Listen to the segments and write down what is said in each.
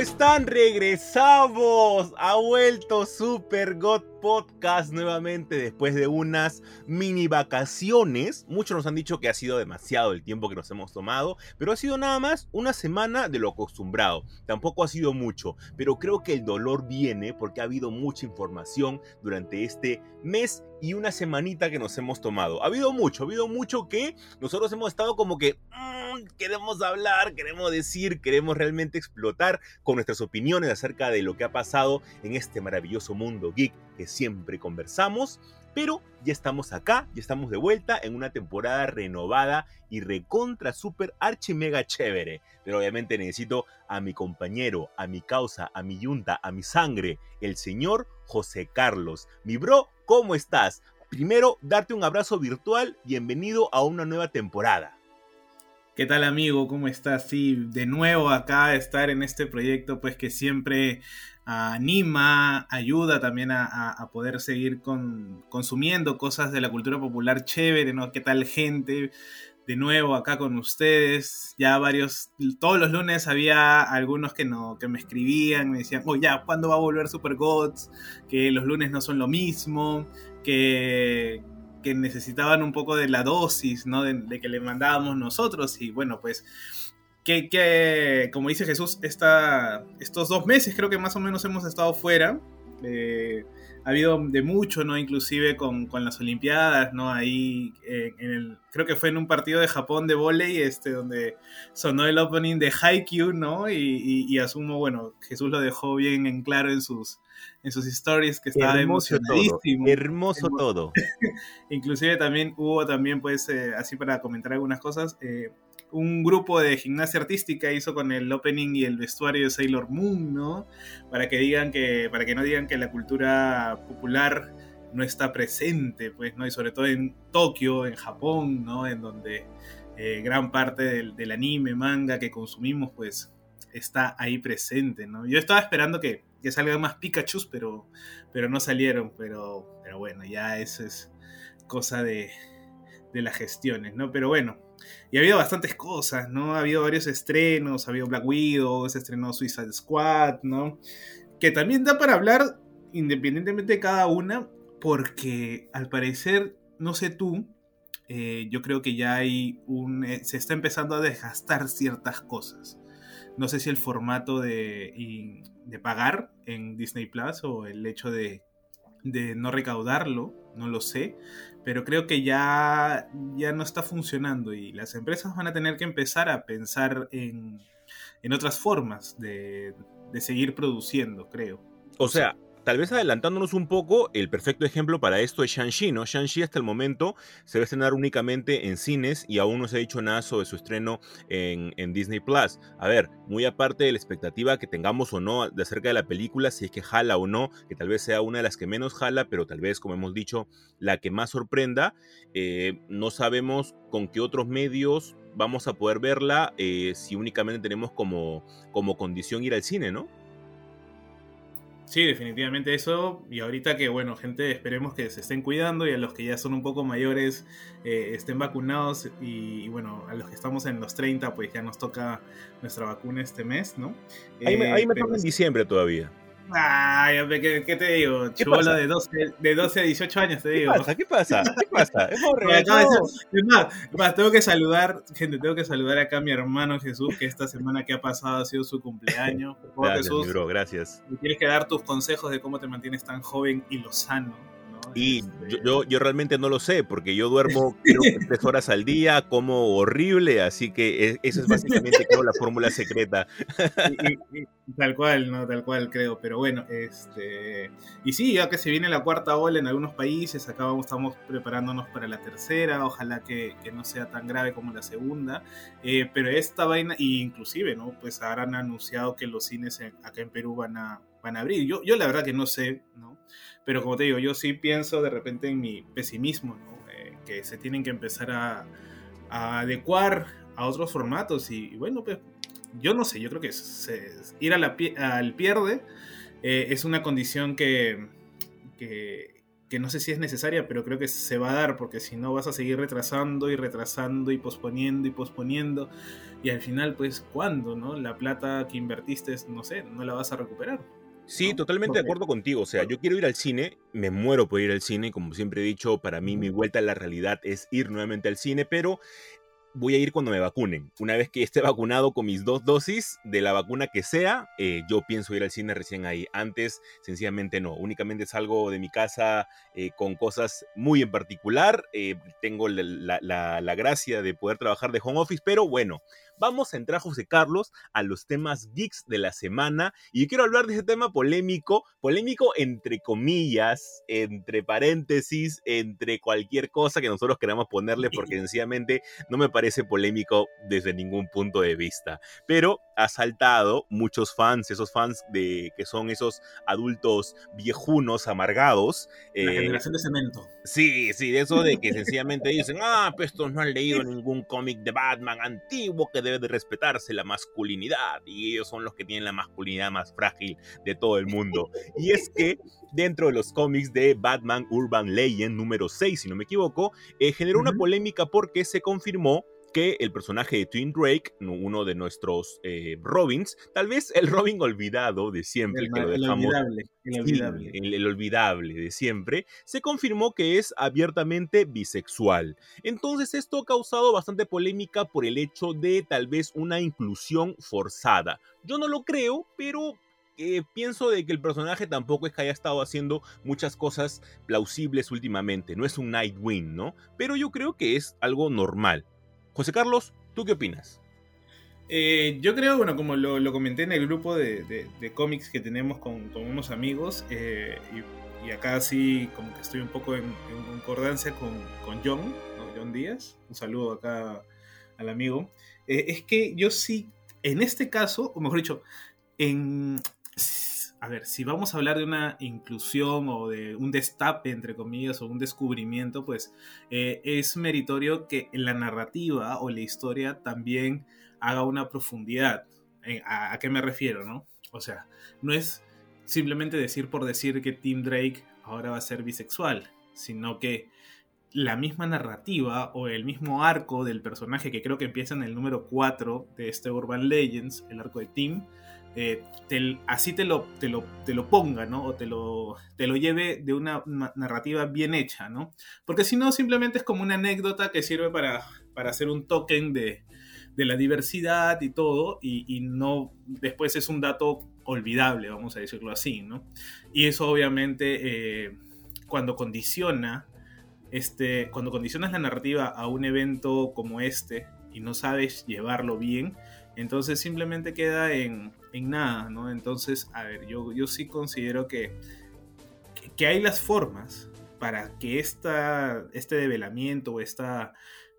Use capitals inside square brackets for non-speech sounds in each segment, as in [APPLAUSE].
Están? Regresamos. Ha vuelto Super God Podcast nuevamente después de unas mini vacaciones. Muchos nos han dicho que ha sido demasiado el tiempo que nos hemos tomado, pero ha sido nada más una semana de lo acostumbrado. Tampoco ha sido mucho, pero creo que el dolor viene porque ha habido mucha información durante este mes y una semanita que nos hemos tomado. Ha habido mucho, ha habido mucho que nosotros hemos estado como que mm, queremos hablar, queremos decir, queremos realmente explotar con nuestras opiniones acerca de lo que ha pasado en este maravilloso mundo geek que siempre conversamos. Pero ya estamos acá, ya estamos de vuelta en una temporada renovada y recontra super archi mega chévere. Pero obviamente necesito a mi compañero, a mi causa, a mi yunta, a mi sangre, el señor José Carlos. Mi bro, ¿cómo estás? Primero, darte un abrazo virtual, bienvenido a una nueva temporada. ¿Qué tal amigo? ¿Cómo estás? Sí, de nuevo acá estar en este proyecto pues que siempre anima, ayuda también a, poder seguir con, consumiendo cosas de la cultura popular chévere, ¿no? ¿Qué tal gente? De nuevo acá con ustedes, ya varios, todos los lunes había algunos que, no, que me escribían, me decían, oh ya, ¿cuándo va a volver Super Gods? Que los lunes no son lo mismo, que, que necesitaban un poco de la dosis, ¿no? De, de que le mandábamos nosotros y bueno, pues que, como dice Jesús, esta, estos dos meses creo que más o menos hemos estado fuera. Eh, ha habido de mucho, ¿no? Inclusive con, las Olimpiadas, ¿no? Ahí, en el, creo que fue en un partido de Japón de volei, este, donde sonó el opening de Haikyuu, ¿no? Y, asumo, bueno, Jesús lo dejó bien en claro en sus, en sus stories que estaba emocionadísimo. Hermoso todo. [LAUGHS] Inclusive también hubo también, pues, eh, así para comentar algunas cosas, eh, un grupo de gimnasia artística hizo con el opening y el vestuario de Sailor Moon, ¿no? Para que digan que, para que no digan que la cultura popular no está presente, pues, ¿no? Y sobre todo en Tokio, en Japón, ¿no? En donde eh, gran parte del, anime, manga que consumimos, pues, está ahí presente, ¿no? Yo estaba esperando que, que salgan más Pikachu, pero, pero no salieron, pero, pero bueno, ya eso es cosa de, de las gestiones, ¿no? Pero bueno, y ha habido bastantes cosas, ¿no? Ha habido varios estrenos, ha habido Black Widow, se estrenó Suicide Squad, ¿no? Que también da para hablar independientemente de cada una, porque al parecer, no sé tú, eh, yo creo que ya hay un... Eh, se está empezando a desgastar ciertas cosas. No sé si el formato de, de pagar en Disney Plus o el hecho de, de no recaudarlo, no lo sé, pero creo que ya, ya no está funcionando y las empresas van a tener que empezar a pensar en, en otras formas de, de seguir produciendo, creo. O sea, tal vez adelantándonos un poco, el perfecto ejemplo para esto es Shang-Chi, ¿no? Shang-Chi hasta el momento se va a estrenar únicamente en cines y aún no se ha dicho nada sobre su estreno en, Disney Plus. A ver, muy aparte de la expectativa que tengamos o no de acerca de la película, si es que jala o no, que tal vez sea una de las que menos jala, pero tal vez, como hemos dicho, la que más sorprenda, eh, no sabemos con qué otros medios vamos a poder verla eh, si únicamente tenemos como, como condición ir al cine, ¿no? Sí, definitivamente eso. Y ahorita que, bueno, gente, esperemos que se estén cuidando y a los que ya son un poco mayores eh, estén vacunados. Y, bueno, a los que estamos en los 30, pues ya nos toca nuestra vacuna este mes, ¿no? Ahí me, ahí me toca en diciembre todavía. Ay, ¿qué, ¿qué, te digo? Chubola de 12, de 12 a 18 años, te digo. ¿Qué pasa? ¿Qué pasa? ¿Qué pasa? [LAUGHS] Es más, tengo que saludar, gente, tengo que saludar acá a mi hermano Jesús, que esta semana que ha pasado ha sido su cumpleaños. [LAUGHS] Gracias, Jesús, bro, gracias. Y tienes que dar tus consejos de cómo te mantienes tan joven y lo sano. Y este, yo, yo, realmente no lo sé, porque yo duermo [LAUGHS] creo tres horas al día, como horrible, así que eso es básicamente creo la fórmula secreta. [LAUGHS] tal cual, no, tal cual creo, pero bueno, este y sí, ya que se viene la cuarta ola en algunos países, acá vamos, estamos preparándonos para la tercera, ojalá que, que no sea tan grave como la segunda, eh, pero esta vaina, inclusive, ¿no? Pues habrán anunciado que los cines acá en Perú van a van a abrir. Yo, yo la verdad que no sé, ¿no? Pero como te digo, yo sí pienso de repente en mi pesimismo, ¿no? Eh, que se tienen que empezar a, adecuar a otros formatos y, bueno, pues yo no sé, yo creo que ir a la, al pierde eh, es una condición que, que, no sé si es necesaria, pero creo que se va a dar, porque si no vas a seguir retrasando y retrasando y posponiendo y posponiendo, y al final, pues, ¿cuándo, no? La plata que invertiste, no sé, no la vas a recuperar. Sí, totalmente de acuerdo contigo. O sea, yo quiero ir al cine, me muero por ir al cine. Como siempre he dicho, para mí mi vuelta a la realidad es ir nuevamente al cine, pero voy a ir cuando me vacunen. Una vez que esté vacunado con mis dos dosis de la vacuna que sea, eh, yo pienso ir al cine recién ahí. Antes, sencillamente no. Únicamente salgo de mi casa eh, con cosas muy en particular. Eh, tengo la, gracia de poder trabajar de home office, pero bueno, vamos a entrar, José Carlos, a los temas geeks de la semana. Y yo quiero hablar de ese tema polémico, polémico entre comillas, entre paréntesis, entre cualquier cosa que nosotros queramos ponerle, [LAUGHS] porque sencillamente no me parece polémico desde ningún punto de vista. Pero ha saltado muchos fans, esos fans de que son esos adultos viejunos, amargados. La eh, generación de cemento. Sí, sí, de eso de que [LAUGHS] sencillamente dicen, ah, pues estos no han leído [LAUGHS] ningún cómic de Batman antiguo que debe de respetarse la masculinidad y ellos son los que tienen la masculinidad más frágil de todo el mundo. Y es que dentro de los cómics de Batman Urban Legend número 6, si no me equivoco, eh, generó una polémica porque se confirmó que el personaje de Twin Drake, uno de nuestros eh, Robins, tal vez el Robin olvidado de siempre, el, que lo dejamos, olvidable, el, olvidable. el, olvidable de siempre, se confirmó que es abiertamente bisexual. Entonces esto ha causado bastante polémica por el hecho de tal vez una inclusión forzada. Yo no lo creo, pero eh, pienso de que el personaje tampoco es que haya estado haciendo muchas cosas plausibles últimamente. No es un Nightwing, ¿no? Pero yo creo que es algo normal. José Carlos, ¿tú qué opinas? Eh, yo creo, bueno, como lo, comenté en el grupo de, cómics que tenemos con, unos amigos, eh, y, acá sí como que estoy un poco en, concordancia con, John, John Díaz, un saludo acá al amigo, eh, es que yo sí, en este caso, o mejor dicho, en, a ver, si vamos a hablar de una inclusión o de un destape, entre comillas, o un descubrimiento, pues eh, es meritorio que la narrativa o la historia también haga una profundidad. Eh, ¿A, qué me refiero, no? O sea, no es simplemente decir por decir que Tim Drake ahora va a ser bisexual, sino que la misma narrativa o el mismo arco del personaje que creo que empieza en el número 4 de este Urban Legends, el arco de Tim, eh, así te lo, te lo, te lo ponga, ¿no? O te lo, te lo lleve de una narrativa bien hecha, ¿no? Porque si no, simplemente es como una anécdota que sirve para, para hacer un token de, de la diversidad y todo, y, no, después es un dato olvidable, vamos a decirlo así, ¿no? Y eso obviamente, eh, cuando condiciona, este, cuando condicionas la narrativa a un evento como este y no sabes llevarlo bien, entonces simplemente queda en, nada, ¿no? Entonces, a ver, yo, yo sí considero que, que, hay las formas para que esta, este develamiento o esta,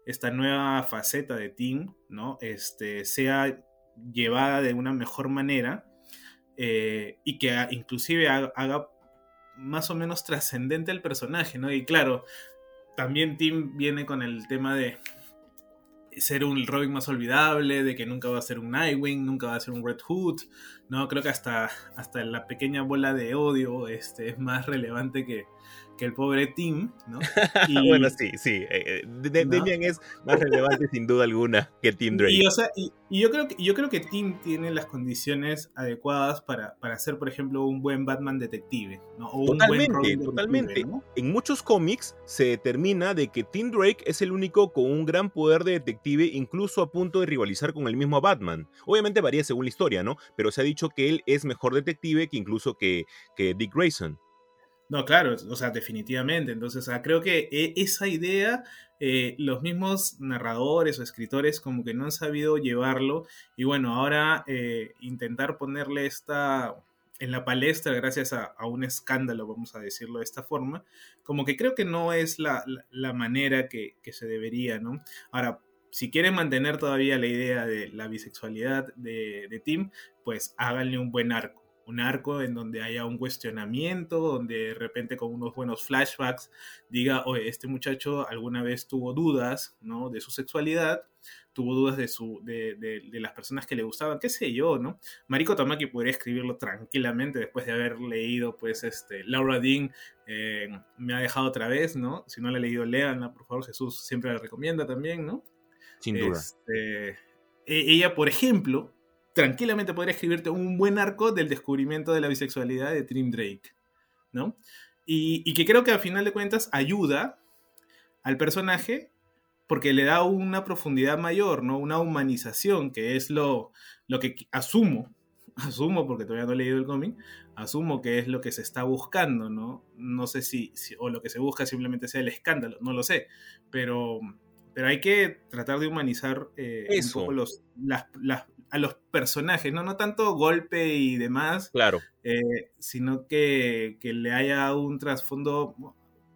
esta nueva faceta de Tim, ¿no? Este, sea llevada de una mejor manera eh, y que inclusive haga, más o menos trascendente el personaje, ¿no? Y claro, también Tim viene con el tema de ser un Robin más olvidable, de que nunca va a ser un Nightwing, nunca va a ser un Red Hood, ¿no? Creo que hasta, hasta la pequeña bola de odio este, es más relevante que, que el pobre Tim, ¿no? [LAUGHS] Y, bueno, sí, sí. Eh, eh, Demian es más relevante sin duda alguna que Tim Drake. Y, o sea, y, yo, creo que, yo creo que Tim tiene las condiciones adecuadas para, para ser, por ejemplo, un buen Batman detective, ¿no? totalmente, totalmente. En muchos cómics se determina de que Tim Drake es el único con un gran poder de detective, incluso a punto de rivalizar con el mismo Batman. Obviamente varía según la historia, ¿no? Pero se ha dicho que él es mejor detective que incluso que, que Dick Grayson. No, claro, o sea, definitivamente. Entonces, creo que e, esa idea, eh, los mismos narradores o escritores como que no han sabido llevarlo. Y bueno, ahora eh, intentar ponerle esta en la palestra gracias a, un escándalo, vamos a decirlo de esta forma, como que creo que no es la, manera que, se debería, ¿no? Ahora, si quieren mantener todavía la idea de la bisexualidad de, de Tim, pues háganle un buen arco un arco en donde haya un cuestionamiento, donde de repente con unos buenos flashbacks diga, oye, este muchacho alguna vez tuvo dudas, ¿no? De su sexualidad, tuvo dudas de, su, de, de, las personas que le gustaban, qué sé yo, ¿no? Mariko Tamaki podría escribirlo tranquilamente después de haber leído, pues, este, Laura Dean eh, me ha dejado otra vez, ¿no? Si no la ha leído, léanla, por favor, Jesús siempre la recomienda también, ¿no? Sin duda. Este, e, ella, por ejemplo, tranquilamente podría escribirte un buen arco del descubrimiento de la bisexualidad de Trim Drake, ¿no? Y, que creo que al final de cuentas ayuda al personaje porque le da una profundidad mayor, ¿no? Una humanización, que es lo, lo que asumo, [LAUGHS] asumo porque todavía no he leído el cómic, asumo que es lo que se está buscando, ¿no? No sé si, o lo que se busca simplemente sea el escándalo, no lo sé, pero, pero hay que tratar de humanizar eh, un poco los, las, a los personajes, ¿no? No tanto golpe y demás. Claro. Eh, sino que, que, le haya un trasfondo.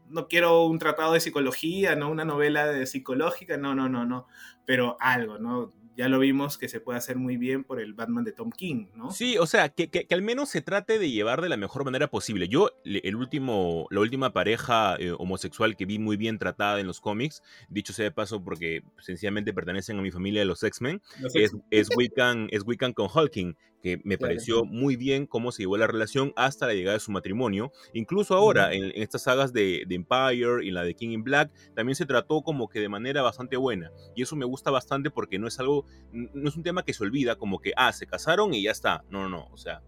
No quiero un tratado de psicología, no una novela de psicológica, no, no, no, no. Pero algo, ¿no? Ya lo vimos que se puede hacer muy bien por el Batman de Tom King, ¿no? Sí, o sea, que, que, al menos se trate de llevar de la mejor manera posible. Yo, el último, la última pareja eh, homosexual que vi muy bien tratada en los cómics, dicho sea de paso porque sencillamente pertenecen a mi familia de los X-Men, es, es, Wiccan, es Wiccan con Hulking, que me pareció muy bien cómo se llevó la relación hasta la llegada de su matrimonio. Incluso ahora, en, estas sagas de, Empire y la de King in Black, también se trató como que de manera bastante buena. Y eso me gusta bastante porque no es algo, no es un tema que se olvida, como que, ah, se casaron y ya está. No, no, no, o sea,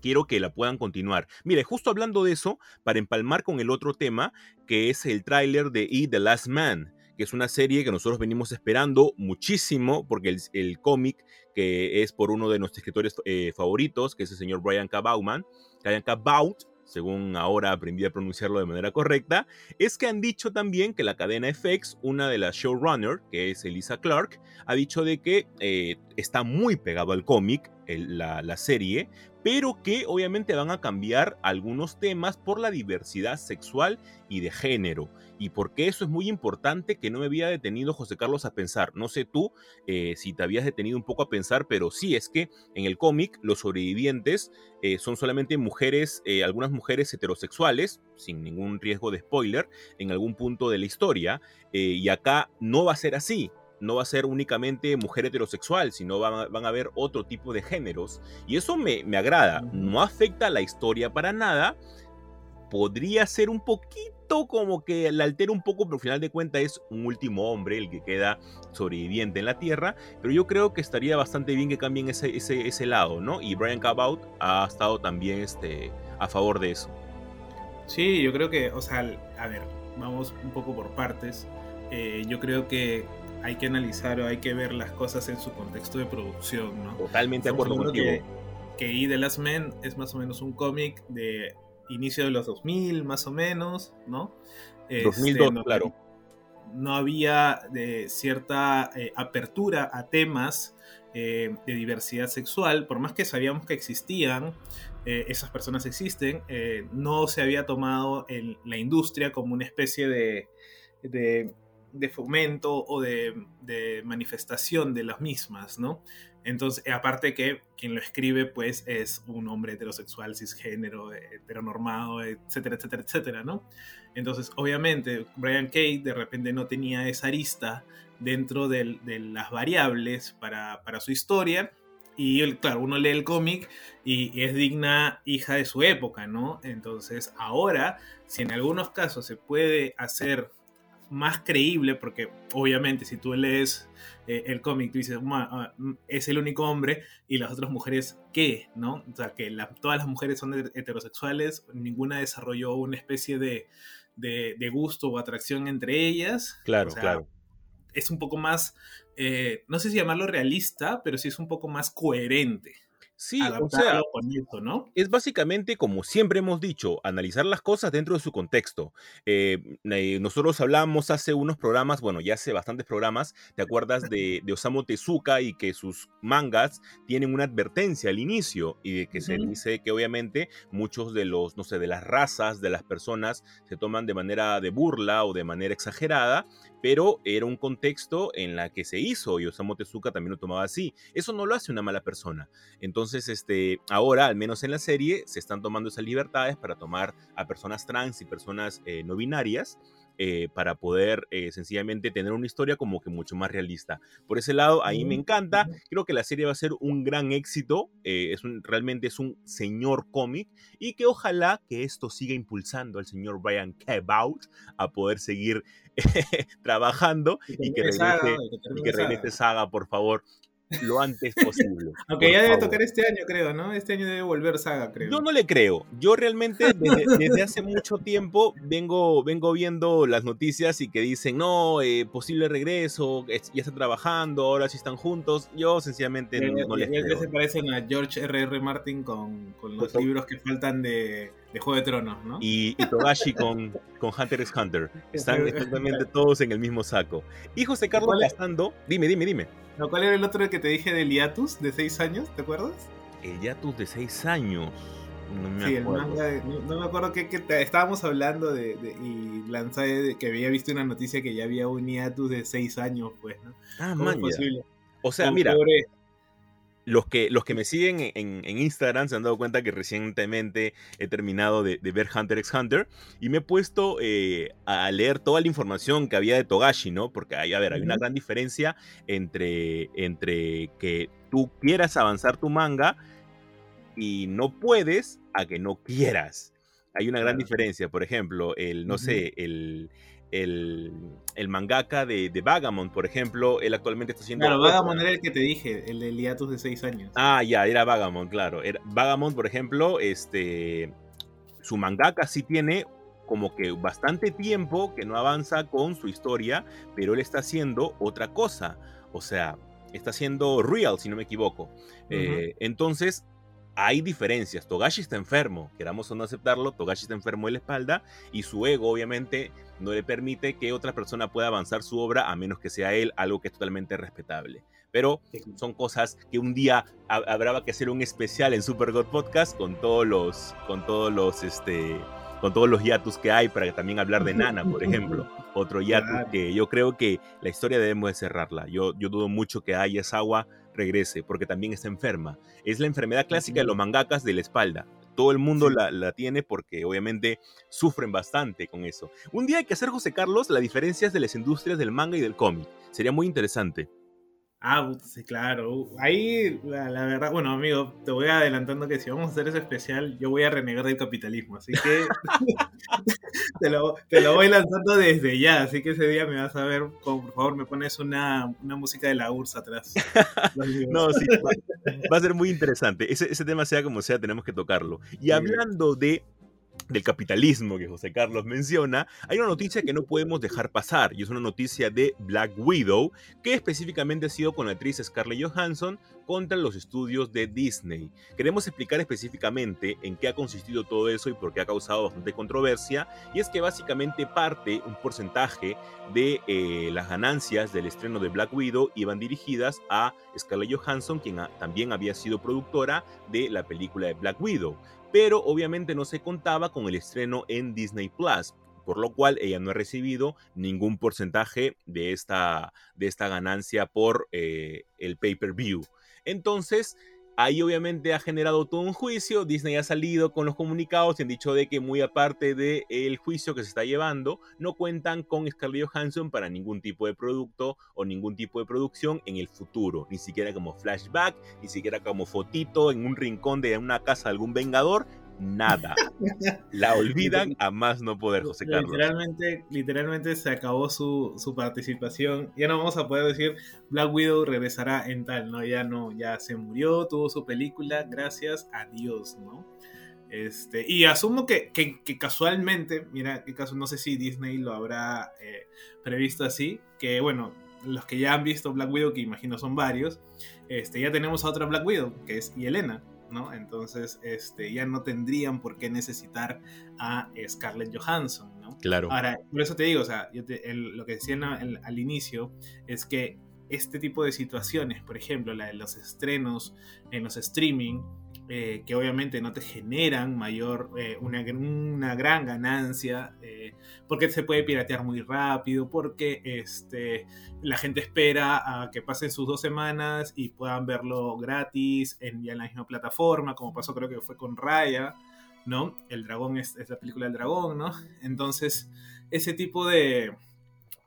quiero que la puedan continuar. Mire, justo hablando de eso, para empalmar con el otro tema, que es el tráiler de E! The Last Man, que es una serie que nosotros venimos esperando muchísimo, porque el, el cómic que es por uno de nuestros escritores eh, favoritos, que es el señor Brian K. Bauman, Brian K. Baut, según ahora aprendí a pronunciarlo de manera correcta, es que han dicho también que la cadena FX, una de las showrunners, que es Elisa Clark, ha dicho de que eh, está muy pegado al cómic, la, la, serie, pero que obviamente van a cambiar algunos temas por la diversidad sexual y de género y porque eso es muy importante que no me había detenido José Carlos a pensar. No sé tú eh, si te habías detenido un poco a pensar, pero sí es que en el cómic los sobrevivientes eh, son solamente mujeres, eh, algunas mujeres heterosexuales, sin ningún riesgo de spoiler, en algún punto de la historia, y acá no va a ser así no va a ser únicamente mujer heterosexual, sino van a, haber otro tipo de géneros. Y eso me, me, agrada. No afecta a la historia para nada. Podría ser un poquito como que la altera un poco, pero al final de cuentas es un último hombre el que queda sobreviviente en la Tierra, pero yo creo que estaría bastante bien que cambien ese, ese, ese lado, ¿no? Y Brian Cabout ha estado también este, a favor de eso. Sí, yo creo que, o sea, a ver, vamos un poco por partes. Eh, yo creo que hay que analizar o hay que ver las cosas en su contexto de producción, ¿no? Totalmente de acuerdo contigo. Que, que E The Last Man es más o menos un cómic de inicio de los 2000, más o menos, ¿no? 2002, este, claro. No había de cierta eh, apertura a temas eh, de diversidad sexual, por más que sabíamos que existían, eh, esas personas existen, no se había tomado en la industria como una especie de, de, fomento o de, de, manifestación de las mismas, ¿no? Entonces, aparte que quien lo escribe, pues, es un hombre heterosexual, cisgénero, heteronormado, etcétera, etcétera, etcétera, ¿no? Entonces, obviamente, Brian Kate de repente no tenía esa arista dentro de, las variables para, su historia. Y claro, uno lee el cómic y, es digna hija de su época, ¿no? Entonces, ahora, si en algunos casos se puede hacer más creíble, porque obviamente si tú lees eh, el cómic, tú dices, ah, mm, es el único hombre y las otras mujeres, ¿qué? ¿No? O sea, que todas las mujeres son heterosexuales, ninguna desarrolló una especie de, de, gusto o atracción entre ellas. Claro, claro. Es un poco más, eh, no sé si llamarlo realista, pero sí es un poco más coherente. Sí, o sea, ¿no? es básicamente, como siempre hemos dicho, analizar las cosas dentro de su contexto. Eh, eh, nosotros hablamos hace unos programas, bueno, ya hace bastantes programas, ¿te acuerdas de, Osamu Tezuka y que sus mangas tienen una advertencia al inicio y de que se dice que obviamente muchos de los, no sé, de las razas, de las personas se toman de manera de burla o de manera exagerada, pero era un contexto en la que se hizo y Osamu Tezuka también lo tomaba así. Eso no lo hace una mala persona. Entonces, Entonces, este, ahora, al menos en la serie, se están tomando esas libertades para tomar a personas trans y personas eh, no binarias eh, para poder eh, sencillamente tener una historia como que mucho más realista. Por ese lado, ahí me encanta. Creo que la serie va a ser un gran éxito. Eh, es un, realmente es un señor cómic y que ojalá que esto siga impulsando al señor Brian Kebaut a poder seguir [LAUGHS] trabajando y que, regrese, y que regrese Saga, por favor lo antes posible. [LAUGHS] Aunque ya debe tocar este año, creo, ¿no? Este año debe volver Saga, creo. Yo no le creo. Yo realmente desde, hace mucho tiempo vengo, vengo viendo las noticias y que dicen, no, eh, posible regreso, ya está trabajando, ahora sí están juntos. Yo sencillamente no, les creo. se parecen a George R.R. R. Martin con, los libros que faltan de, Juego de Tronos, ¿no? Y, Togashi con, con Hunter x Hunter. Están exactamente todos en el mismo saco. Y José Carlos Castando, dime, dime, dime. ¿Cuál era el otro que te dije del Yatus de 6 años? ¿Te acuerdas? El Yatus de 6 años. No me sí, acuerdo. El manga, no, me acuerdo que, estábamos hablando de, y lanzé que había visto una noticia que ya había un hiatus de 6 años, pues, ¿no? Ah, ¿Cómo es posible? O sea, mira, los que, los que me siguen en, Instagram se han dado cuenta que recientemente he terminado de, ver Hunter x Hunter y me he puesto eh, a leer toda la información que había de Togashi, ¿no? Porque hay, a ver, hay una gran diferencia entre, entre que tú quieras avanzar tu manga y no puedes a que no quieras. Hay una gran diferencia. Por ejemplo, el, no sé, el, el, el mangaka de, de, Vagamon, por ejemplo, él actualmente está haciendo... Claro, Vagamon era el que te dije, el de Liatus de 6 años. Ah, ya, era Vagamon, claro. Era, Vagamon, por ejemplo, este, su mangaka sí tiene como que bastante tiempo que no avanza con su historia, pero él está haciendo otra cosa. O sea, está haciendo Real, si no me equivoco. Eh, entonces, hay diferencias. Togashi está enfermo, queramos o no aceptarlo, Togashi está enfermo de la espalda y su ego obviamente no le permite que otra persona pueda avanzar su obra a menos que sea él, algo que es totalmente respetable. Pero son cosas que un día habrá que hacer un especial en Super God Podcast con todos los, con todos los, este, con todos los hiatus que hay para también hablar de Nana, por ejemplo. Otro hiatus que yo creo que la historia debemos de cerrarla. Yo, yo dudo mucho que agua regrese porque también está enferma. Es la enfermedad clásica de los mangakas de la espalda. Todo el mundo la, la, tiene porque obviamente sufren bastante con eso. Un día hay que hacer, José Carlos, las diferencias de las industrias del manga y del cómic. Sería muy interesante. Ah, sí, claro. Ahí, la, verdad, bueno, amigo, te voy adelantando que si vamos a hacer ese especial, yo voy a renegar del capitalismo. Así que [LAUGHS] te, lo, voy lanzando desde ya. Así que ese día me vas a ver, por favor, me pones una, música de la URSS atrás. [LAUGHS] no, sí, va, a ser muy interesante. Ese, ese tema, sea como sea, tenemos que tocarlo. Y hablando de del capitalismo que José Carlos menciona, hay una noticia que no podemos dejar pasar y es una noticia de Black Widow que específicamente ha sido con la actriz Scarlett Johansson contra los estudios de Disney. Queremos explicar específicamente en qué ha consistido todo eso y por qué ha causado bastante controversia y es que básicamente parte un porcentaje de eh, las ganancias del estreno de Black Widow iban dirigidas a Scarlett Johansson quien también había sido productora de la película de Black Widow pero obviamente no se contaba con el estreno en Disney Plus, por lo cual ella no ha recibido ningún porcentaje de esta, de esta ganancia por eh, el pay-per-view. Entonces, Ahí obviamente ha generado todo un juicio, Disney ha salido con los comunicados y han dicho de que muy aparte del juicio que se está llevando, no cuentan con Scarlett Johansson para ningún tipo de producto o ningún tipo de producción en el futuro, ni siquiera como flashback, ni siquiera como fotito en un rincón de una casa de algún vengador, nada. La [LAUGHS] olvidan a más no poder, José Carlos. Literalmente, literalmente se acabó su, su, participación. Ya no vamos a poder decir Black Widow regresará en tal, ¿no? Ya no, ya se murió, tuvo su película, gracias a Dios, ¿no? Este, y asumo que, que, casualmente, mira, que caso, no sé si Disney lo habrá eh, previsto así, que bueno, los que ya han visto Black Widow, que imagino son varios, este, ya tenemos a otra Black Widow, que es Yelena, ¿no? Entonces, este, ya no tendrían por qué necesitar a Scarlett Johansson, ¿no? Claro. Ahora, por eso te digo, o sea, lo que decían al inicio es que este tipo de situaciones, por ejemplo, la de los estrenos en los streaming, eh, que obviamente no te generan mayor, eh, una, gran ganancia, eh, porque se puede piratear muy rápido, porque este, la gente espera a que pasen sus dos semanas y puedan verlo gratis en, ya en la misma plataforma, como pasó creo que fue con Raya, ¿no? El dragón es, la película del dragón, ¿no? Entonces, ese tipo de,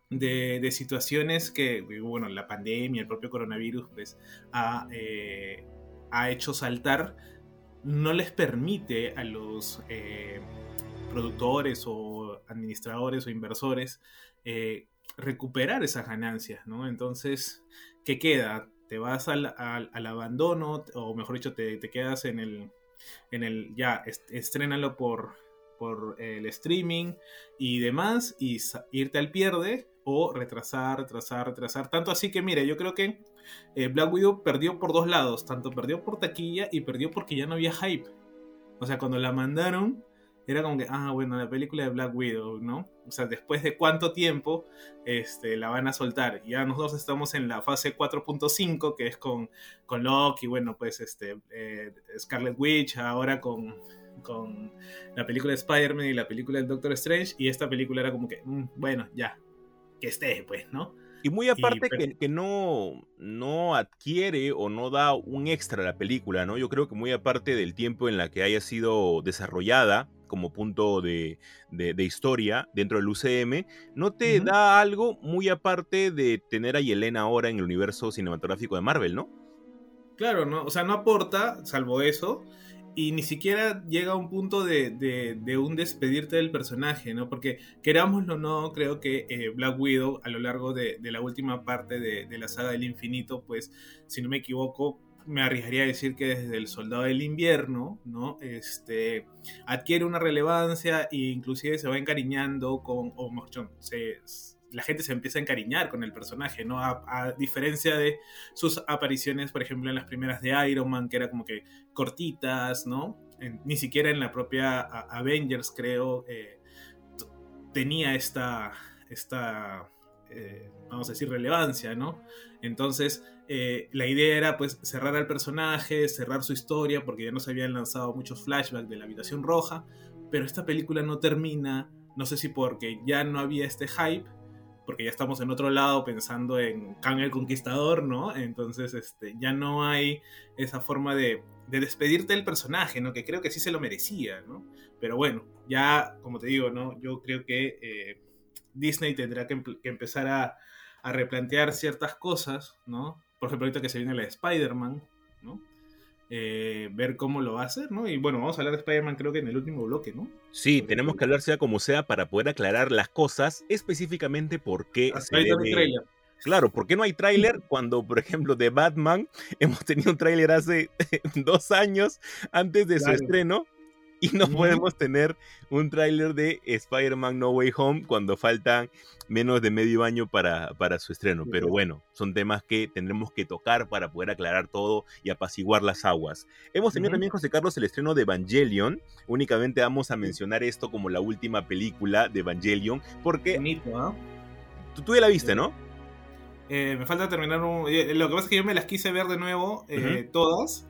de, de, situaciones que, bueno, la pandemia, el propio coronavirus, pues, ha, ha hecho saltar, no les permite a los eh, productores o administradores o inversores eh, recuperar esas ganancias, ¿no? Entonces, ¿qué queda? ¿Te vas al, al, abandono o mejor dicho, te, te, quedas en el, en el, ya, est estrénalo por, por el streaming y demás y irte al pierde o retrasar, retrasar, retrasar. Tanto así que, mire, yo creo que eh, Black Widow perdió por dos lados. Tanto perdió por taquilla y perdió porque ya no había hype. O sea, cuando la mandaron, era como que, ah, bueno, la película de Black Widow, ¿no? O sea, después de cuánto tiempo este, la van a soltar. Ya nosotros estamos en la fase 4.5, que es con, con Loki, bueno, pues este, eh, Scarlet Witch, ahora con, con la película de Spider-Man y la película del Doctor Strange. Y esta película era como que, mm, bueno, ya, que esté, pues, ¿no? Y muy aparte y, pero... que, que, no, no adquiere o no da un extra a la película, ¿no? Yo creo que muy aparte del tiempo en la que haya sido desarrollada como punto de, de, de historia dentro del UCM, no te uh -huh. da algo muy aparte de tener a Yelena ahora en el universo cinematográfico de Marvel, ¿no? Claro, ¿no? O sea, no aporta, salvo eso, y ni siquiera llega a un punto de, un despedirte del personaje, ¿no? Porque querámoslo o no, creo que eh, Black Widow a lo largo de, la última parte de, de, la saga del infinito, pues, si no me equivoco, me arriesgaría a decir que desde el Soldado del Invierno, ¿no? Este, adquiere una relevancia e inclusive se va encariñando con, o mejor se, la gente se empieza a encariñar con el personaje, ¿no? A, diferencia de sus apariciones, por ejemplo, en las primeras de Iron Man, que era como que cortitas, ¿no? Ni siquiera en la propia Avengers, creo, eh, tenía esta, esta eh, vamos a decir, relevancia, ¿no? Entonces, eh, la idea era, pues, cerrar al personaje, cerrar su historia, porque ya no se habían lanzado muchos flashbacks de la habitación roja, pero esta película no termina, no sé si porque ya no había este hype, porque ya estamos en otro lado pensando en Kang el Conquistador, ¿no? Entonces, este, ya no hay esa forma de, de, despedirte del personaje, ¿no? Que creo que sí se lo merecía, ¿no? Pero bueno, ya, como te digo, ¿no? Yo creo que eh, Disney tendrá que, empezar a, a, replantear ciertas cosas, ¿no? Por ejemplo, ahorita que se viene la de Spider-Man. Eh, ver cómo lo va a hacer, ¿no? Y bueno, vamos a hablar de Spider-Man creo que en el último bloque, ¿no? Sí, tenemos que hablar sea como sea para poder aclarar las cosas, específicamente por qué se debe... Claro, ¿por qué no hay tráiler cuando, por ejemplo, de Batman [LAUGHS] hemos tenido un tráiler hace [LAUGHS] dos años antes de claro. su estreno [LAUGHS] y no podemos tener un tráiler de Spider-Man No Way Home cuando faltan menos de medio año para, para su estreno. Pero bueno, son temas que tendremos que tocar para poder aclarar todo y apaciguar las aguas. Hemos tenido uh -huh. también, José Carlos, el estreno de Evangelion. Únicamente vamos a mencionar esto como la última película de Evangelion, porque... Bonito, ¿no? Tú, tú ya la viste, ¿no? Eh, me falta terminar un... Eh, lo que pasa es que yo me las quise ver de nuevo, eh, uh -huh. todas,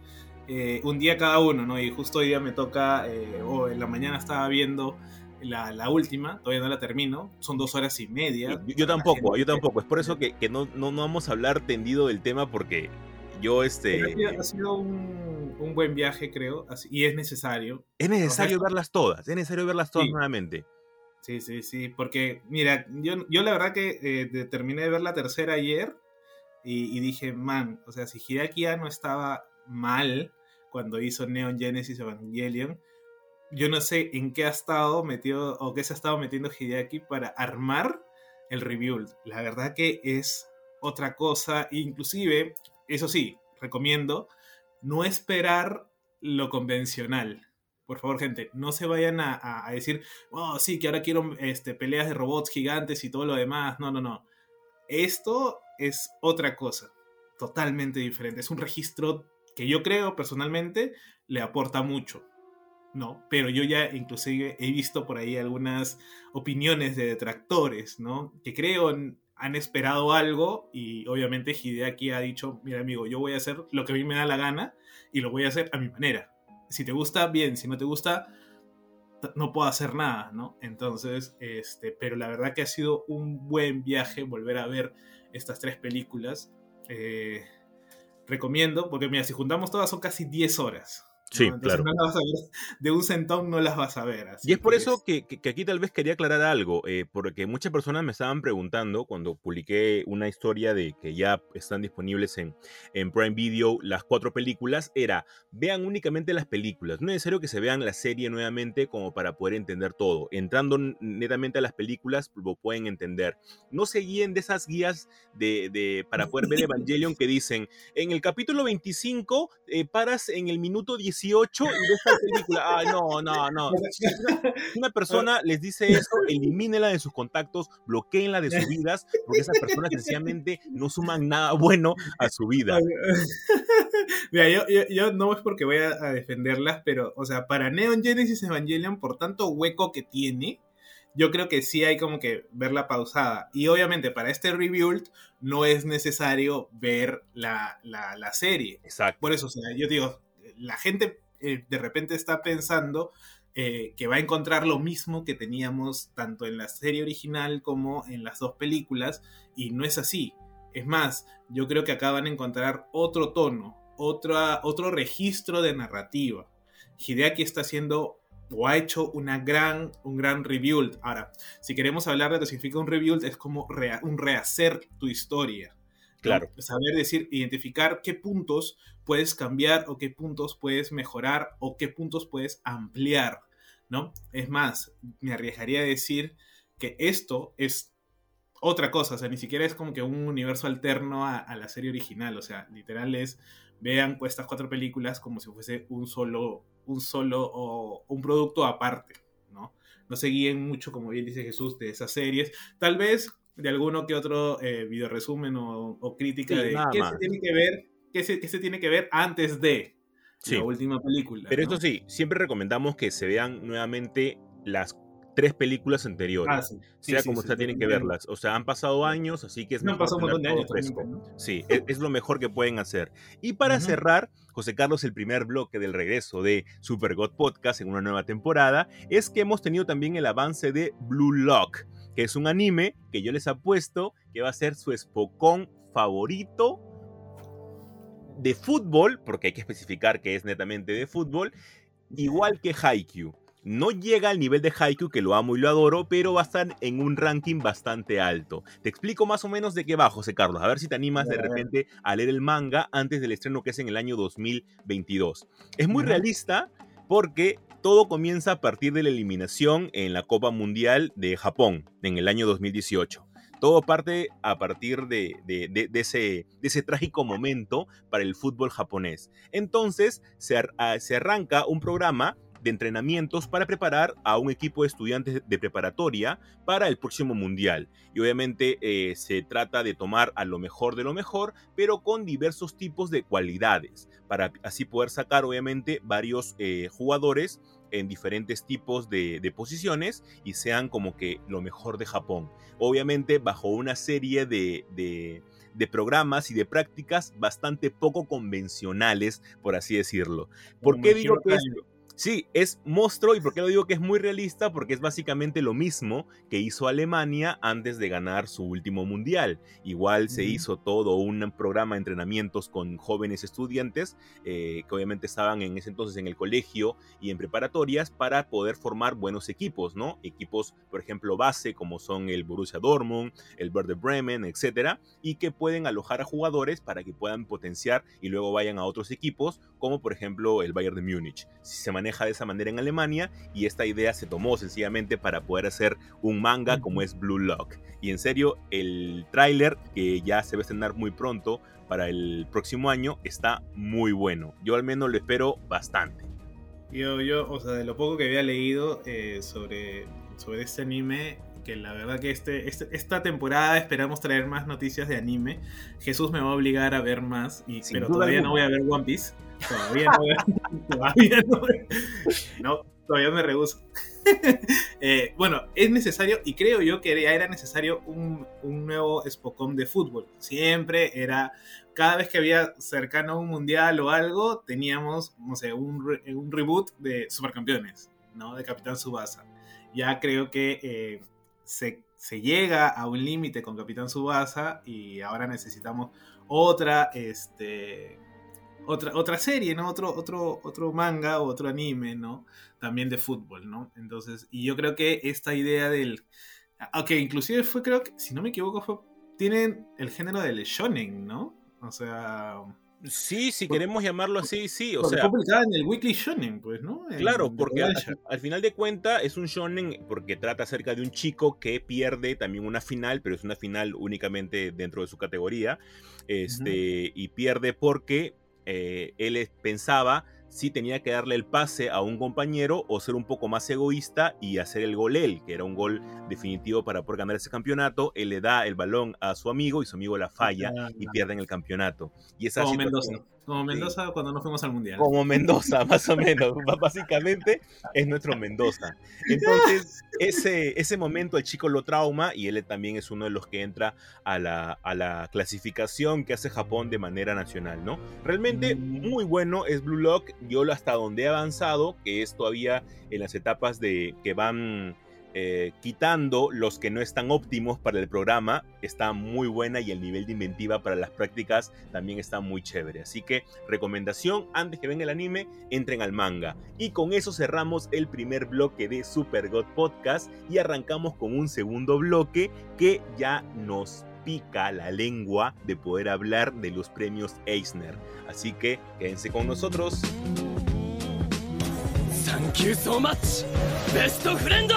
eh, un día cada uno, ¿no? Y justo hoy día me toca, eh, o en la mañana estaba viendo la, la, última, todavía no la termino, son dos horas y media. Yo, yo tampoco, yo tampoco, es por eso que, que no, no, no, vamos a hablar tendido del tema porque yo este... Ha sido un, un buen viaje, creo, así, y es necesario. Es necesario o sea, verlas todas, es necesario verlas todas sí. nuevamente. Sí, sí, sí, porque mira, yo, yo la verdad que eh, terminé de ver la tercera ayer y, y dije, man, o sea, si Hideaki no estaba mal cuando hizo Neon Genesis Evangelion, yo no sé en qué ha estado metido o qué se ha estado metiendo Hideaki para armar el rebuild. La verdad que es otra cosa, inclusive, eso sí, recomiendo no esperar lo convencional. Por favor, gente, no se vayan a, decir, oh, sí, que ahora quiero este, peleas de robots gigantes y todo lo demás. No, no, no. Esto es otra cosa, totalmente diferente. Es un registro que yo creo personalmente le aporta mucho. ¿no? Pero yo ya inclusive he visto por ahí algunas opiniones de detractores, ¿no? Que creo han esperado algo y obviamente Hideaki ha dicho, mira amigo, yo voy a hacer lo que a mí me da la gana y lo voy a hacer a mi manera. si te gusta, bien, si no te gusta, no puedo hacer nada, ¿no? Entonces, este, pero la verdad que ha sido un buen viaje volver a ver estas tres películas. Eh, recomiendo, porque mira, si juntamos todas son casi 10 horas. Sí, claro. de un centón no las vas a ver. [LAUGHS] y es por eso que, aquí tal vez quería aclarar algo, eh, porque muchas personas me estaban preguntando cuando publiqué una historia de que ya están disponibles en, en Prime Video las cuatro películas, era, vean únicamente las películas, no es necesario que se vean la serie nuevamente como para poder entender todo. Entrando netamente a las películas lo pueden entender. No se guíen de esas guías de, de para poder ver [LAUGHS] Evangelion que dicen, en el capítulo 25 eh, paras en el minuto 10 18 y de esta película. Ah, no, no, no. [LAUGHS] Si una, persona les dice eso, elimínela de sus contactos, bloqueenla de sus vidas, porque esas personas sencillamente no suman nada bueno a su vida. [LAUGHS] Mira, yo, yo, yo, no es porque voy a, defenderlas, pero, o sea, para Neon Genesis Evangelion, por tanto hueco que tiene, yo creo que sí hay como que verla pausada. Y obviamente para este rebuild no es necesario ver la, la, la serie. Exacto. Por eso, o sea, yo digo, la gente eh, de repente está pensando eh, que va a encontrar lo mismo que teníamos tanto en la serie original como en las dos películas, y no es así. Es más, yo creo que acá van a encontrar otro tono, otra, otro registro de narrativa. Hideaki está haciendo o ha hecho una gran, un gran rebuild. Ahora, si queremos hablar de lo que significa un rebuild, es como un rehacer tu historia. Claro. Saber decir, identificar qué puntos puedes cambiar o qué puntos puedes mejorar o qué puntos puedes ampliar, ¿no? Es más, me arriesgaría a decir que esto es otra cosa, o sea, ni siquiera es como que un universo alterno a, la serie original, o sea, literal es, vean estas cuatro películas como si fuese un solo, un solo o un producto aparte, ¿no? No se guíen mucho, como bien dice Jesús, de esas series. Tal vez de alguno que otro eh, video resumen o, crítica de qué se tiene que ver, qué se, se, tiene que ver antes de la última película. Pero esto sí, siempre recomendamos que se vean nuevamente las tres películas anteriores. Ah, sea como sea, tienen que verlas. O sea, han pasado años, así que no, un Sí, es, lo mejor que pueden hacer. Y para cerrar, José Carlos, el primer bloque del regreso de Super God Podcast en una nueva temporada, es que hemos tenido también el avance de Blue Lock que es un anime que yo les apuesto que va a ser su espocón favorito de fútbol, porque hay que especificar que es netamente de fútbol, igual que Haikyuu. No llega al nivel de Haikyuu, que lo amo y lo adoro, pero va a estar en un ranking bastante alto. Te explico más o menos de qué va, José Carlos, a ver si te animas de repente a leer el manga antes del estreno que es en el año 2022. Es muy realista porque todo comienza a partir de la eliminación en la Copa Mundial de Japón en el año 2018. Todo parte a partir de, ese, trágico momento para el fútbol japonés. Entonces se, se arranca un programa de entrenamientos para preparar a un equipo de estudiantes de preparatoria para el próximo mundial. Y obviamente eh, se trata de tomar a lo mejor de lo mejor, pero con diversos tipos de cualidades, para así poder sacar obviamente varios eh, jugadores en diferentes tipos de, posiciones y sean como que lo mejor de Japón. Obviamente bajo una serie de, de programas y de prácticas bastante poco convencionales, por así decirlo. ¿Por qué digo que esto? Sí, es monstruo y por qué lo digo que es muy realista, porque es básicamente lo mismo que hizo Alemania antes de ganar su último mundial. Igual se hizo todo un programa de entrenamientos con jóvenes estudiantes eh, que obviamente estaban en ese entonces en el colegio y en preparatorias para poder formar buenos equipos, ¿no? Equipos, por ejemplo, base como son el Borussia Dortmund, el Werder Bremen, etcétera, y que pueden alojar a jugadores para que puedan potenciar y luego vayan a otros equipos, como por ejemplo el Bayern de Múnich. Si se maneja de esa manera en Alemania y esta idea se tomó sencillamente para poder hacer un manga como es Blue Lock. Y en serio, el tráiler que ya se va a estrenar muy pronto para el próximo año está muy bueno. Yo al menos lo espero bastante. Yo, yo, o sea, de lo poco que había leído eh, sobre, sobre este anime, que la verdad que este, este, esta temporada esperamos traer más noticias de anime. Jesús me va a obligar a ver más, y, pero todavía no voy a ver One Piece. Todavía no. [LAUGHS] todavía no. todavía me rehuso. [LAUGHS] Eh, bueno, es necesario, y creo yo que ya era necesario un, un nuevo Spocom de fútbol. Siempre era, cada vez que había cercano un mundial o algo, teníamos, no sé, un, un reboot de Supercampeones, ¿no? De Capitán Subasa. Ya creo que eh, se, llega a un límite con Capitán Subasa y ahora necesitamos otra, este otra, otra serie, ¿no? Otro, otro, otro manga o otro anime, ¿no? También de fútbol, ¿no? Entonces, y yo creo que esta idea del... Ok, inclusive fue, creo que, si no me equivoco, fue, tienen el género del shonen, ¿no? O sea... Sí, si queremos llamarlo así, sí. O sea, publicada en el Weekly Shonen, pues, ¿no? claro, porque al, final de cuentas es un shonen porque trata acerca de un chico que pierde también una final, pero es una final únicamente dentro de su categoría. Este, y pierde porque eh, él pensaba si tenía que darle el pase a un compañero o ser un poco más egoísta y hacer el gol él, que era un gol definitivo para poder ganar ese campeonato. Él le da el balón a su amigo y su amigo la falla y pierden el campeonato. Y esa Como Mendoza. Como Mendoza cuando nos fuimos al Mundial. Como Mendoza, [LAUGHS] más o menos. Básicamente es nuestro Mendoza. Entonces, [LAUGHS] ese, ese momento el chico lo trauma y él también es uno de los que entra a la, a la clasificación que hace Japón de manera nacional, ¿no? Realmente muy bueno es Blue Lock. Yo hasta donde he avanzado, que es todavía en las etapas de que van eh, quitando los que no están óptimos para el programa, está muy buena y el nivel de inventiva para las prácticas también está muy chévere. Así que recomendación, antes que ven el anime, entren al manga. Y con eso cerramos el primer bloque de Super God Podcast y arrancamos con un segundo bloque que ya nos pica la lengua de poder hablar de los premios Eisner. Así que quédense con nosotros. Thank you so much, best friend.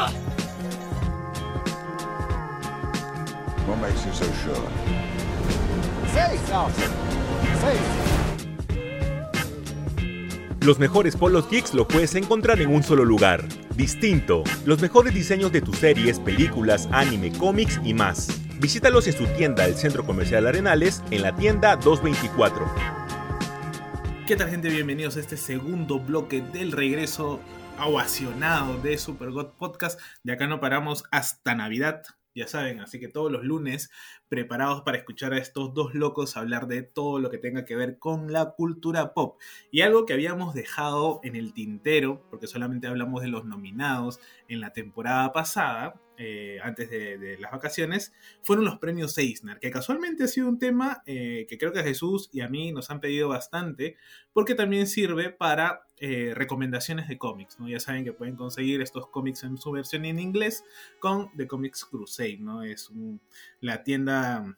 What makes you so sure? Seis, no. Seis. Los mejores polos geeks lo puedes encontrar en un solo lugar. Distinto. Los mejores diseños de tus series, películas, anime, cómics y más. Visítalos en su tienda del Centro Comercial Arenales en la tienda 224. ¿Qué tal gente? Bienvenidos a este segundo bloque del regreso ovacionado de Super God Podcast. De acá no paramos hasta Navidad, ya saben, así que todos los lunes preparados para escuchar a estos dos locos hablar de todo lo que tenga que ver con la cultura pop. Y algo que habíamos dejado en el tintero, porque solamente hablamos de los nominados en la temporada pasada, eh, antes de, las vacaciones, fueron los premios Eisner, que casualmente ha sido un tema eh, que creo que a Jesús y a mí nos han pedido bastante, porque también sirve para eh, recomendaciones de cómics, ¿no? Ya saben que pueden conseguir estos cómics en su versión en inglés con The Comics Crusade, ¿no? Es la tienda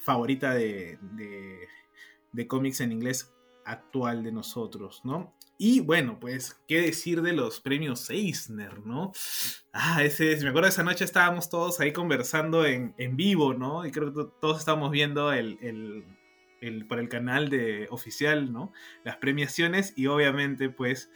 favorita de, de, de cómics en inglés actual de nosotros, ¿no? Y bueno, pues, ¿qué decir de los premios Eisner, no? Ah, ese, me acuerdo esa noche estábamos todos ahí conversando en, en vivo, ¿no? Y creo que todos estábamos viendo el, el, el, por el canal de oficial, ¿no? Las premiaciones y obviamente, pues,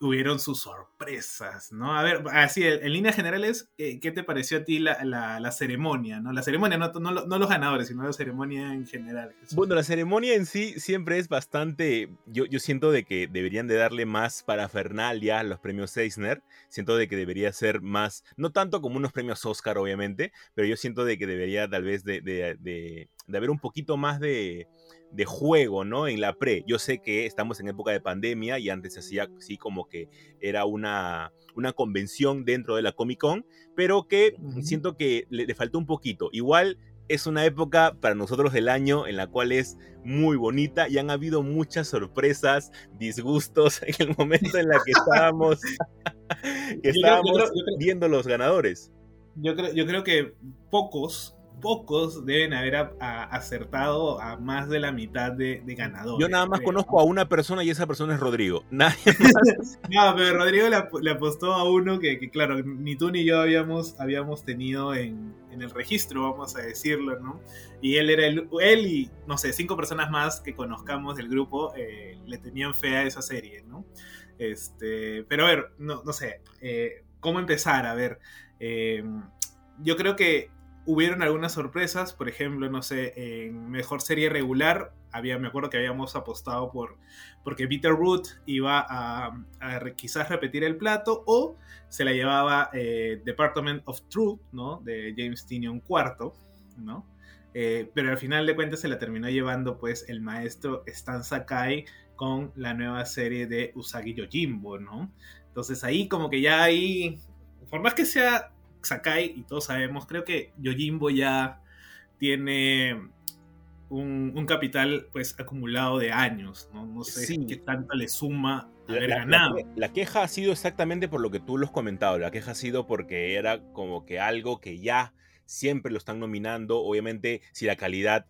hubieron sus sorpresas, ¿no? A ver, así, en líneas generales, ¿qué te pareció a ti la, la, la ceremonia, ¿no? La ceremonia, no, no, los ganadores, sino la ceremonia en general. Bueno, la ceremonia en sí siempre es bastante, yo, yo siento de que deberían de darle más parafernalia a los premios Eisner, siento de que debería ser más, no tanto como unos premios Oscar, obviamente, pero yo siento de que debería tal vez de, de haber un poquito más de de juego, ¿no? En la pre. Yo sé que estamos en época de pandemia y antes se hacía así como que era una, una convención dentro de la Comic Con, pero que siento que le, le, faltó un poquito. Igual es una época para nosotros del año en la cual es muy bonita y han habido muchas sorpresas, disgustos [LAUGHS] en el momento en la que estábamos, que estábamos yo creo, yo creo, viendo los ganadores. Yo creo, yo creo que pocos pocos deben haber a, a, acertado a más de la mitad de, de ganadores. Yo nada más creo. conozco a una persona y esa persona es Rodrigo. [LAUGHS] Nadie más. no, pero Rodrigo le, apostó a uno que, que, claro, ni tú ni yo habíamos, habíamos tenido en, en, el registro, vamos a decirlo, ¿no? Y él era el, él y, no sé, cinco personas más que conozcamos del grupo eh, le tenían fe a esa serie, ¿no? Este, pero a ver, no, no sé, eh, ¿cómo empezar? A ver, eh, yo creo que hubieron algunas sorpresas, por ejemplo, no sé, en mejor serie regular había, me acuerdo que habíamos apostado por porque Bitterroot iba a, a quizás repetir el plato o se la llevaba eh, Department of Truth, ¿no? De James Tinion IV, ¿no? Eh, pero al final de cuentas se la terminó llevando pues el maestro Stan Sakai con la nueva serie de Usagi Yojimbo, ¿no? Entonces ahí como que ya hay, por más que sea Sakai y todos sabemos, creo que Yojimbo ya tiene un, capital pues acumulado de años, ¿no? No sé qué tanto le suma haber La, ganado. la- la queja ha sido exactamente por lo que tú lo has comentado. La queja ha sido porque era como que algo que ya siempre lo están nominando. Obviamente, si la calidad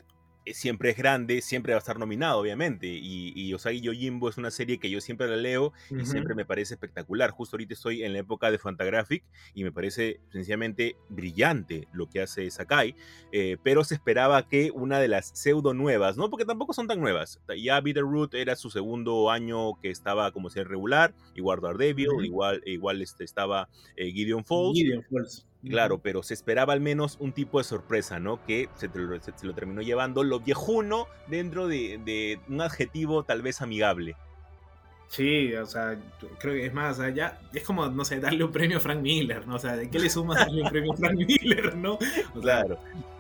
siempre es grande, siempre va a estar nominado, obviamente. Y, y Usagi Yojimbo es una serie que yo siempre la leo y siempre me parece espectacular. Justo ahorita estoy en la época de Fantagraphic y me parece sencillamente brillante lo que hace Sakai, eh, pero se esperaba que una de las pseudo nuevas, ¿no? Porque tampoco son tan nuevas. Ya Bitterroot era su segundo año que estaba como ser regular, igual Daredevil, Ujú. igual, igual este, estaba eh, Gideon Falls. Gideon Falls. Claro, pero se esperaba al menos un tipo de sorpresa, ¿no? Que se, te lo, se- se lo terminó llevando lo viejuno dentro de, de un adjetivo tal vez amigable. Sí, o sea, creo que es más, o sea, ya es como, no sé, darle un premio a Frank Miller, ¿no? O sea, ¿de qué le sumas darle un premio a Frank [LAUGHS] Miller, no? O sea, Claro.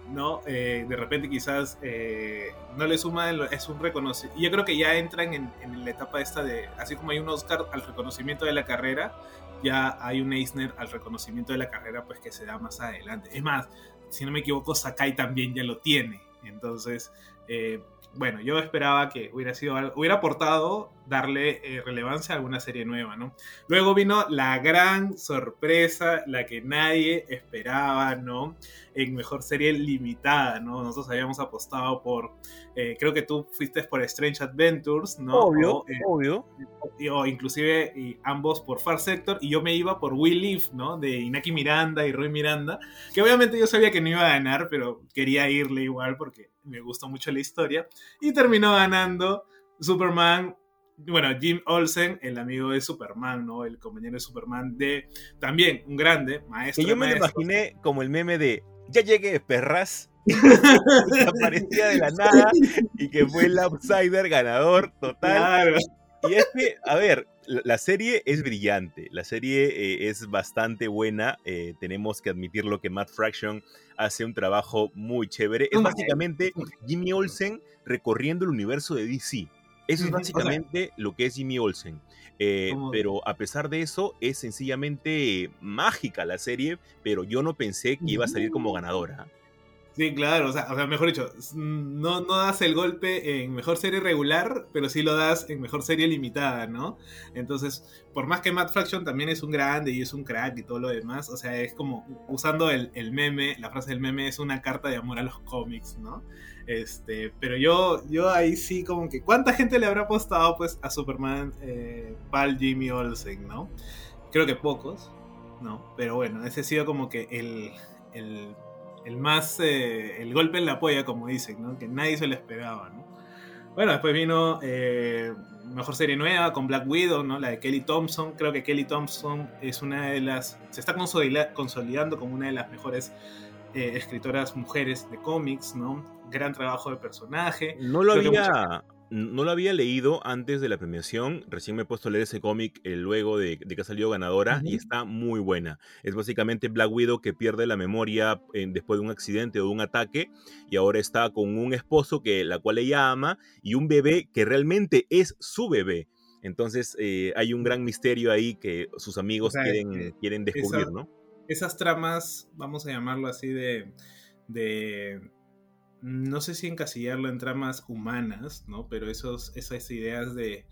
¿no? Eh, de repente quizás eh, no le suma, el- es un reconocimiento. Yo creo que ya entran en, en la etapa esta de, así como hay un Oscar al reconocimiento de la carrera, ya hay un Eisner al reconocimiento de la carrera, pues que se da más adelante. Es más, si no me equivoco, Sakai también ya lo tiene. Entonces, eh, bueno, yo esperaba que hubiera sido hubiera aportado darle eh, relevancia a alguna serie nueva, ¿no? Luego vino la gran sorpresa, la que nadie esperaba, ¿no? En mejor serie limitada, ¿no? Nosotros habíamos apostado por, eh, creo que tú fuiste por Strange Adventures, ¿no? Obvio, O, eh, obvio. o inclusive y ambos por Far Sector y yo me iba por We Live, ¿no? De Inaki Miranda y Rui Miranda, que obviamente yo sabía que no iba a ganar, pero quería irle igual porque me gustó mucho la historia y terminó ganando Superman. Bueno, Jim Olsen, el amigo de Superman, ¿no? El compañero de Superman de también un grande maestro. Que yo me lo imaginé como el meme de ya llegué, perras. [LAUGHS] que aparecía de la nada y que fue el outsider ganador total. Claro. Y es que, a ver, la, serie es brillante, la serie eh, es bastante buena, eh, tenemos que admitirlo que Matt Fraction hace un trabajo muy chévere. Es básicamente Jimmy Olsen recorriendo el universo de DC. Eso es Ujú, o sea- básicamente lo que es Jimmy Olsen. Eh, pero a pesar de eso, es sencillamente mágica la serie, pero yo no pensé que iba a salir como ganadora. Sí, claro, o sea, o sea, mejor dicho, no, no das el golpe en mejor serie regular, pero sí lo das en mejor serie limitada, ¿no? Entonces, por más que Matt Fraction también es un grande y es un crack y todo lo demás, o sea, es como usando el, el meme, la frase del meme es una carta de amor a los cómics, ¿no? Este, pero yo, yo ahí sí como que, ¿cuánta gente le habrá apostado pues a Superman eh, Pal Jimmy Olsen, ¿no? Creo que pocos, ¿no? Pero bueno, ese ha sido como que el, el más, eh, el golpe en la polla, como dicen, ¿no? Que nadie se lo esperaba, ¿no? Bueno, después vino eh, mejor serie nueva con Black Widow, ¿no? La de Kelly Thompson. Creo que Kelly Thompson es una de las, se está consolida- consolidando como una de las mejores eh, escritoras mujeres de cómics, ¿no? Gran trabajo de personaje. No lo Creo había, no lo había leído antes de la premiación. Recién me he puesto a leer ese cómic eh, luego de, de que ha salido ganadora y está muy buena. Es básicamente Black Widow que pierde la memoria eh, después de un accidente o de un ataque y ahora está con un esposo que la cual ella ama y un bebé que realmente es su bebé. Entonces eh, hay un gran misterio ahí que sus amigos sea, quieren, quieren descubrir, esa- ¿no? esas tramas, vamos a llamarlo así, de, de no sé si encasillarlo en tramas humanas, ¿no? Pero esos, esas ideas de,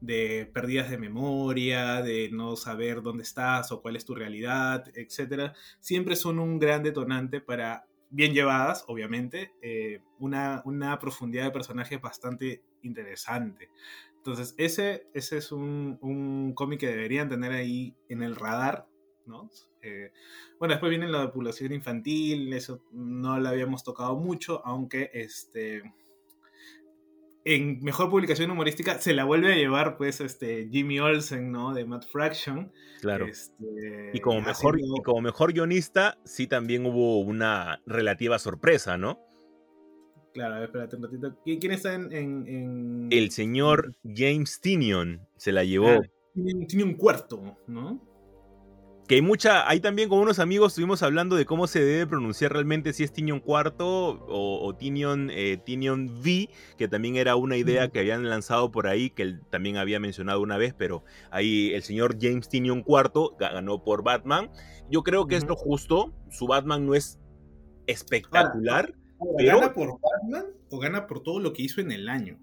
de pérdidas de memoria, de no saber dónde estás o cuál es tu realidad, etcétera, siempre son un gran detonante para, bien llevadas, obviamente, eh, una, una profundidad de personajes bastante interesante. Entonces, ese, ese es un, un cómic que deberían tener ahí en el radar, ¿no? Eh, bueno, después viene la población infantil, eso no lo habíamos tocado mucho, aunque este en mejor publicación humorística se la vuelve a llevar pues este Jimmy Olsen, ¿no? De Matt Fraction. Claro. Este, Y como, mejor, haciendo- y como mejor guionista, sí también hubo una relativa sorpresa, ¿no? Claro, a ver, espérate un ratito. ¿Quién, quién está en, en- en- El señor James Tinion se la llevó. Ah, tiene, tiene un cuarto, ¿no? Que hay mucha, ahí también con unos amigos estuvimos hablando de cómo se debe pronunciar realmente si es Tinion cuarto o, o Tinion, eh, Tinion V, que también era una idea que habían lanzado por ahí, que él también había mencionado una vez, pero ahí el señor James Tinion cuarto ga- ganó por Batman. Yo creo que es lo justo, su Batman no es espectacular, Ahora, Pero- ¿Gana por Batman o gana por todo lo que hizo en el año?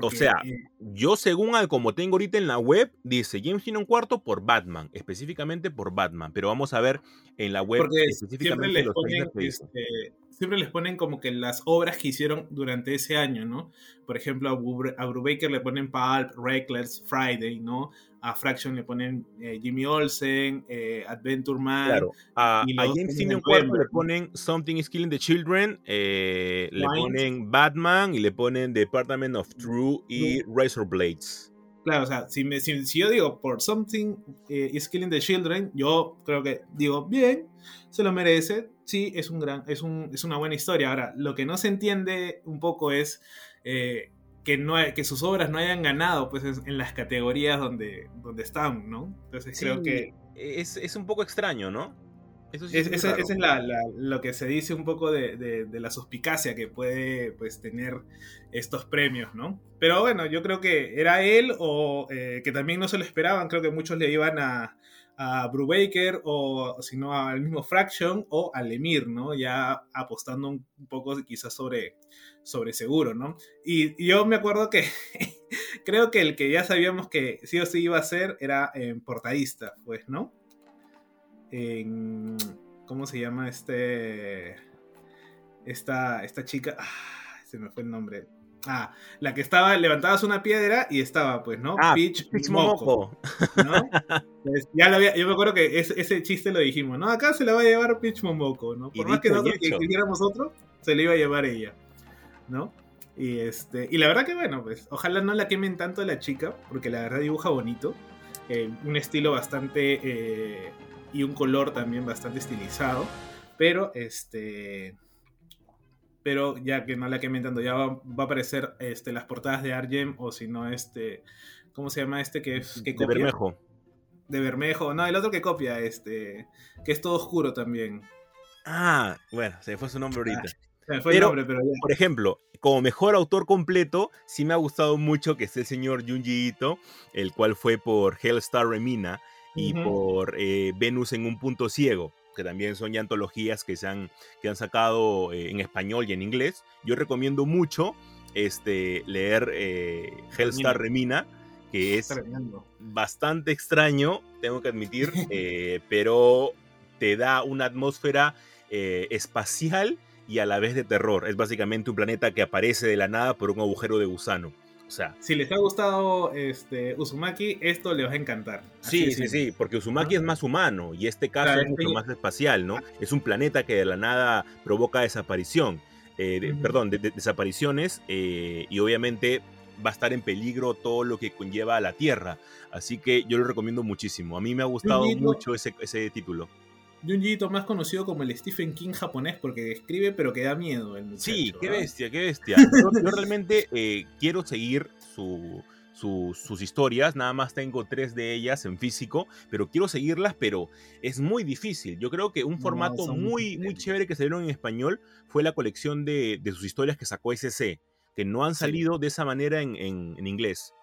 Porque, sea, eh, Yo, según al como tengo ahorita en la web, dice James tiene un cuarto por Batman, específicamente por Batman. Pero vamos a ver en la web porque siempre específicamente les, los ponen, este, siempre les ponen como que las obras que hicieron durante ese año, ¿no? Por ejemplo, a Brubaker le ponen Pulp, Reckless, Friday, ¿no? A Fraction le ponen eh, Jimmy Olsen, eh, Adventure Man. Claro, a, y a James November, le ponen Something is Killing the Children, eh, le ponen Batman y le ponen Department of True y Razor Blades. Claro, o sea, si, me- si, si yo digo por Something eh, is Killing the Children, yo creo que digo, bien, se lo merece. Sí, es, un gran, es, un, es una buena historia. Ahora, lo que no se entiende un poco es eh, que, no, hay- que sus obras no hayan ganado pues, es- en las categorías donde, donde están, ¿no? Entonces creo que Es, es un poco extraño, ¿no? Eso sí es, esa es la- la- lo que se dice un poco de, de- de la suspicacia que puede pues, tener estos premios, ¿no? Pero bueno, yo creo que era él o eh, que también no se lo esperaban, creo que muchos le iban a, a Brubaker o si no al mismo Fraction o al Emir, ¿no? Ya apostando un poco quizás sobre, sobre seguro, ¿no? Y, yo me acuerdo que [LAUGHS] creo que el que ya sabíamos que sí o sí iba a ser era en portadista, pues, ¿no? en- ¿Cómo se llama este. Esta, esta chica. Ah, se me fue el nombre. Ah, la que estaba, levantabas una piedra y estaba, pues, ¿no? Ah, Peach Peach. ¿no? Pues, ya lo había, yo me acuerdo que ese, ese chiste lo dijimos, ¿no? Acá se la va a llevar Peach Momoko, ¿no? Y Por más que nosotros que quisiéramos otro, se le iba a llevar ella, ¿no? Y, este, y la verdad que bueno, pues ojalá no la quemen tanto a la chica, porque la verdad dibuja bonito. eh, un estilo bastante... eh, y un color también bastante estilizado. Pero este... Pero ya que no la quemen tanto, ya va, va a aparecer este, las portadas de Argem o si no este... ¿Cómo se llama este que, es- que De copia? Bermejo. De Bermejo. No, el otro que copia, este... Que es todo oscuro también. Ah, bueno, se me fue su nombre ahorita. Se me fue el Pero- nombre, pero ya. Por ejemplo, como mejor autor completo, sí me ha gustado mucho que esté el señor Junji Ito, el cual fue por Hellstar Remina y por eh, Venus en un punto ciego, que también son ya antologías que se han, que han sacado eh, en español y en inglés. Yo recomiendo mucho este, leer eh, Hellstar Remina, que es Tremendo. bastante extraño, tengo que admitir, [LAUGHS] eh, pero te da una atmósfera espacial y a la vez de terror. Es básicamente un planeta que aparece de la nada por un agujero de gusano. O sea, Si les ha gustado este, Uzumaki, esto les va a encantar. Así sí, sí, simple. sí, porque Uzumaki es más humano y este caso Claro, es mucho más espacial, ¿no? Es un planeta que de la nada provoca desaparición, eh, de- perdón, de- de- desapariciones eh, y obviamente va a estar en peligro todo lo que conlleva a la Tierra. Así que yo lo recomiendo muchísimo. A mí me ha gustado mucho ese, ese título. Junji Ito, más conocido como el Stephen King japonés, porque escribe pero que da miedo el muchacho. Sí, qué bestia, qué bestia. Yo, yo realmente [LAUGHS] eh, quiero seguir su, su- sus historias, nada más tengo tres de ellas en físico, pero quiero seguirlas, pero es muy difícil. Yo creo que un formato muy, muy chévere que salieron en español fue la colección de, de sus historias que sacó SC, que no han Sí. salido de esa manera en, en- en inglés.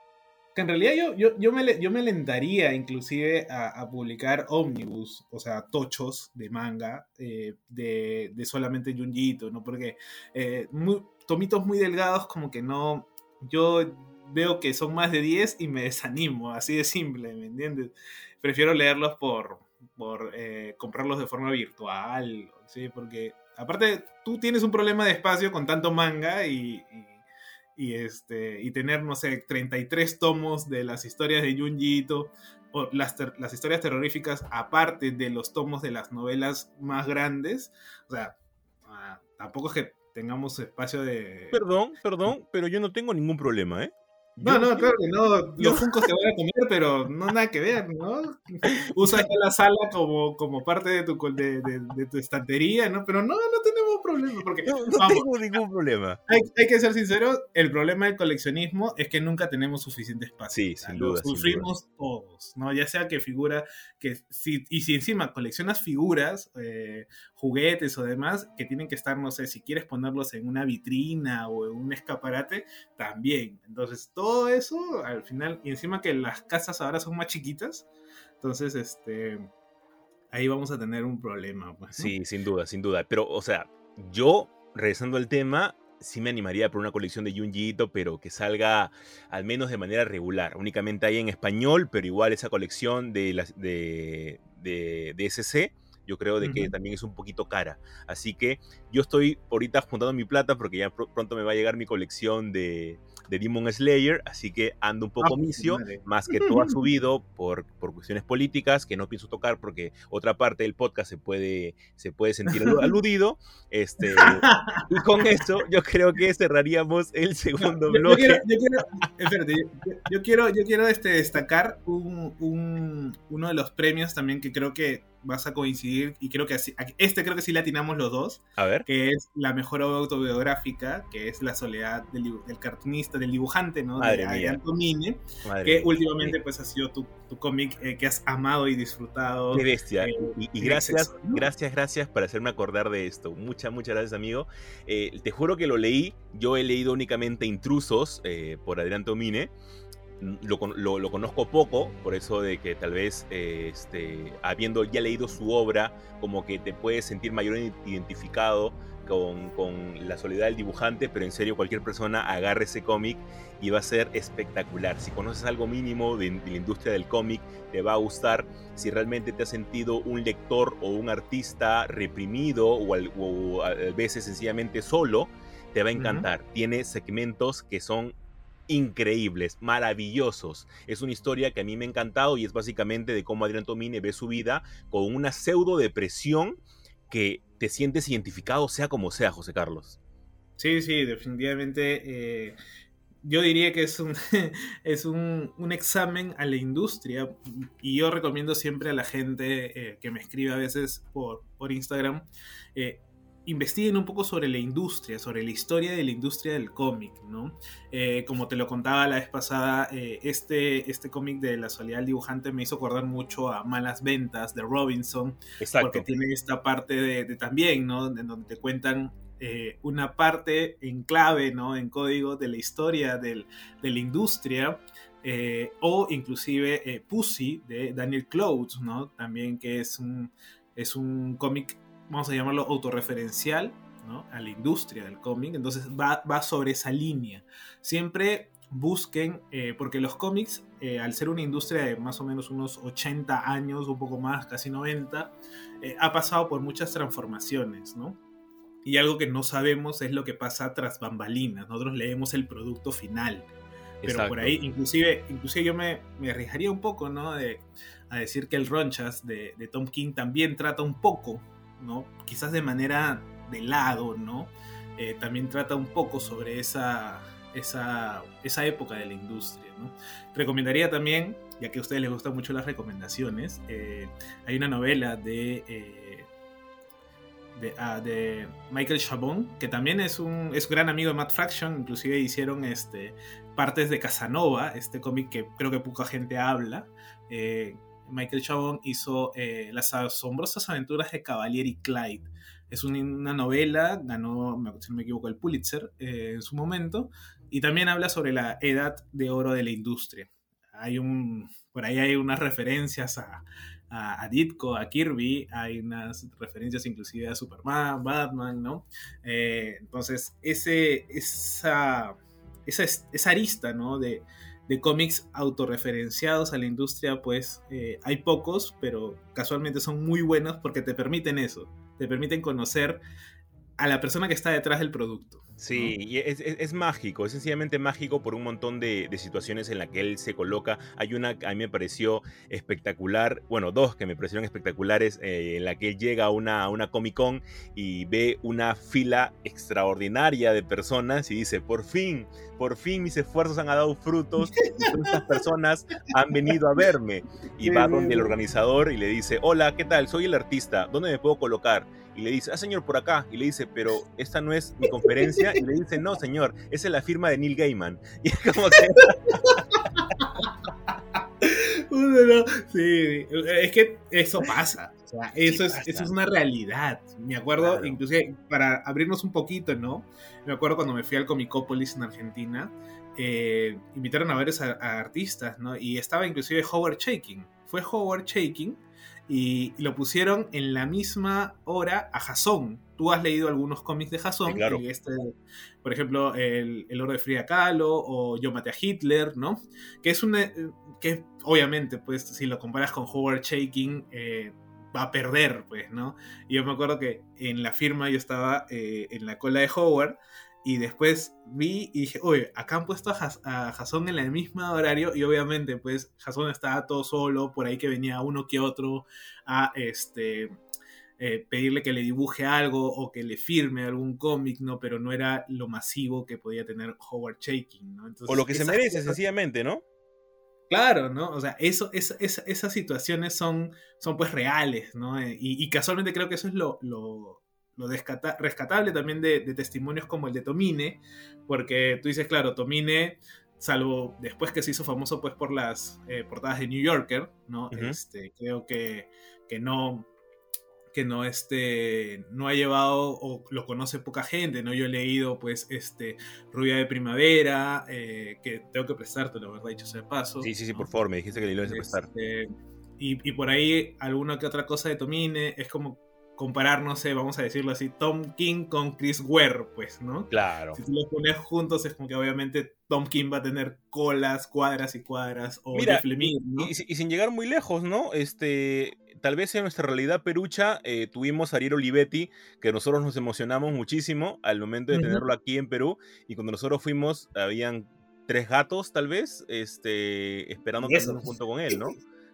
Que en realidad yo, yo, yo, me, yo me alentaría inclusive a, a publicar ómnibus, o sea, tochos de manga eh, de, de solamente Junji Ito, ¿no? Porque eh, muy- tomitos muy delgados como que no... Yo veo que son más de 10 y me desanimo, así de simple, ¿me entiendes? Prefiero leerlos por, por eh, comprarlos de forma virtual, ¿sí? Porque aparte tú tienes un problema de espacio con tanto manga y y este y tener no sé 33 tomos de las historias de Junji Ito o las, ter- las historias terroríficas aparte de los tomos de las novelas más grandes o sea ah, tampoco es que tengamos espacio de Perdón, perdón, pero yo no tengo ningún problema, ¿eh? no, Yo- no, claro que no. Los funcos te van a comer, pero no nada que ver, ¿no? Usa ya la sala como, como parte de tu, de, de- de tu estantería, ¿no? Pero no, no tenemos problema, porque No, no vamos, tengo ningún problema. hay, hay que ser sinceros, el problema del coleccionismo es que nunca tenemos suficiente espacio. Sí, sin lo duda, sin Sufrimos todos, ¿no? Ya sea que figura, que si, y si encima coleccionas figuras, eh, juguetes o demás, que tienen que estar, no sé, si quieres ponerlos en una vitrina o en un escaparate, también. Entonces, todo eso, al final, y encima que las casas ahora son más chiquitas, entonces, este, ahí vamos a tener un problema. Pues, ¿no? Sí, sin duda, sin duda. Pero, o sea, yo, regresando al tema, sí me animaría por una colección de Junji Ito, pero que salga al menos de manera regular. Únicamente hay en español, pero igual esa colección de, las, de, de, de SC, yo creo de que también es un poquito cara. Así que yo estoy ahorita juntando mi plata porque ya pr- pronto me va a llegar mi colección de, de Demon Slayer, así que ando un poco Ah, misio, madre. más que todo ha subido por, por cuestiones políticas que no pienso tocar porque otra parte del podcast se puede, se puede sentir alu- aludido. Este, y con eso yo creo que cerraríamos el segundo Yo- yo, bloque. quiero, yo quiero- espérate, yo, yo quiero, yo quiero este, destacar un, un- uno de los premios también que creo que vas a coincidir y creo que así, este creo que sí le atinamos los dos, A ver. que es la mejor autobiográfica, que es La soledad del, del cartunista, del dibujante, ¿no? Madre de. Adrián Tomine, Madre que mía, últimamente sí. pues ha sido tu, tu cómic eh, que has amado y disfrutado. Qué bestia. eh, Y, y gracias, ¿no? gracias, gracias por hacerme acordar de esto. Muchas, muchas gracias, amigo. Eh, te juro que lo leí. Yo he leído únicamente Intrusos eh, por Adrián Tomine. Lo, lo- lo conozco poco, por eso de que tal vez, eh, este, habiendo ya leído su obra, como que te puedes sentir mayor identificado con, con la soledad del dibujante, pero en serio cualquier persona agarre ese cómic y va a ser espectacular. Si conoces algo mínimo de, de la industria del cómic, te va a gustar. Si realmente te has sentido un lector o un artista reprimido o, al- o a veces sencillamente solo, te va a encantar. Tiene segmentos que son increíbles, maravillosos. Es una historia que a mí me ha encantado y es básicamente de cómo Adrián Tomine ve su vida con una pseudo depresión que te sientes identificado sea como sea, José Carlos. Sí, sí, definitivamente. eh, yo diría que es un, [LAUGHS] es un, un examen a la industria y yo recomiendo siempre a la gente eh, que me escribe a veces por, por Instagram, eh, investiguen un poco sobre la industria, sobre la historia de la industria del cómic, ¿no? Eh, como te lo contaba la vez pasada, eh, este, este cómic de la soledad del dibujante me hizo acordar mucho a Malas Ventas de Robinson, Exacto. porque tiene esta parte de, de también, ¿no? En donde te cuentan eh, una parte en clave, ¿no? En código de la historia del- de la industria. o inclusive Pussy de Daniel Clouds, ¿no? También que es un, es un cómic, vamos a llamarlo autorreferencial, ¿no? A la industria del cómic. Entonces va, va sobre esa línea. Siempre busquen, eh, porque los cómics, eh, al ser una industria de más o menos unos 80 años, un poco más, casi 90, eh, ha pasado por muchas transformaciones, ¿no? Y algo que no sabemos es lo que pasa tras bambalinas. Nosotros leemos el producto final. Pero Exacto. por ahí, inclusive, inclusive yo me, me arriesgaría un poco, ¿no? De, a decir que el Ronchas de, de Tom King también trata un poco, ¿no? Quizás de manera de lado, ¿no? Eh, también trata un poco sobre esa, esa, esa época de la industria. Recomendaría también, ya que a ustedes les gustan mucho las recomendaciones, eh, hay una novela de... eh, ah, de Michael Chabon, que también es un es gran amigo de Matt Fraction, inclusive hicieron este, partes de Casanova, este cómic que creo que poca gente habla. Michael Chabon hizo eh, Las asombrosas aventuras de Cavalier y Clyde. Es un- una novela, ganó, si no me equivoco, el Pulitzer eh, en su momento, y también habla sobre la edad de oro de la industria. Hay un, por ahí hay unas referencias a, a, a Ditko, a Kirby, hay unas referencias inclusive a Superman, Batman, ¿no? Eh, entonces, ese, esa, esa, esa arista, ¿no? De, de cómics autorreferenciados a la industria, pues eh, hay pocos, pero casualmente son muy buenos porque te permiten eso, te permiten conocer a la persona que está detrás del producto. Sí, y es, es- es mágico, es sencillamente mágico por un montón de, de situaciones en las que él se coloca. Hay una que a mí me pareció espectacular, bueno, dos que me parecieron espectaculares, eh, en la que él llega a una, a una Comic Con y ve una fila extraordinaria de personas y dice, por fin, por fin mis esfuerzos han dado frutos y estas personas han venido a verme. Y va donde el organizador y le dice, hola, ¿qué tal? Soy el artista, ¿dónde me puedo colocar? Y le dice, ah, señor, por acá. Y le dice, pero esta no es mi conferencia. Y le dice, no, señor, esa es la firma de Neil Gaiman. [LAUGHS] Y es como que... [LAUGHS] Sí, es que eso pasa. O sea, eso, es, eso es una realidad. Me acuerdo, Claro. inclusive, para abrirnos un poquito, ¿no? Me acuerdo cuando me fui al Comicópolis en Argentina, eh, invitaron a varios a- a artistas, ¿no? Y estaba inclusive Howard Shaking. Fue Howard Shaking y lo pusieron en la misma hora a Jason. Tú has leído algunos cómics de Jason. Sí, claro. este, por ejemplo, el, el oro de Frida Kahlo o Yo maté a Hitler, ¿no? Que es una. que obviamente, pues, si lo comparas con Howard Shaking, eh, va a perder, pues, ¿no? Y yo me acuerdo que en la firma yo estaba eh, en la cola de Howard y después vi y dije, oye, acá han puesto a, Jas- a Jason en el mismo horario y obviamente, pues, Jason estaba todo solo, por ahí que venía uno que otro a este. eh, pedirle que le dibuje algo o que le firme algún cómic, ¿no? Pero no era lo masivo que podía tener Howard Shaking, ¿no? Entonces, O lo que se merece, cosas- sencillamente, ¿no? Claro, ¿no? O sea, eso, es- es- esas situaciones son, son pues reales, ¿no? Eh, Y, y casualmente creo que eso es lo, lo, lo descata- rescatable también de, de testimonios como el de Tomine, porque tú dices, claro, Tomine, salvo después que se hizo famoso pues por las eh, portadas de New Yorker, ¿no? Este, creo que, que no que no este no ha llevado o lo conoce poca gente no yo he leído pues este Rubia de Primavera eh, que tengo que prestarte la verdad dicho sea de paso Sí, sí, sí, ¿no? por favor, me dijiste que le ibas a prestar. Este, y, y por ahí alguna que otra cosa de Tomine es como comparar, no sé, vamos a decirlo así, Tom King con Chris Ware, pues, ¿no? Claro. Si tú los pones juntos es como que obviamente Tom King va a tener colas, cuadras y cuadras, o Mira, Lemire, ¿no? Y, y sin llegar muy lejos, ¿no? Este, tal vez en nuestra realidad perucha eh, tuvimos a Ariel Olivetti, que nosotros nos emocionamos muchísimo al momento de tenerlo aquí en Perú. Y cuando nosotros fuimos, habían tres gatos, tal vez, este, esperando esos. junto con él, ¿no?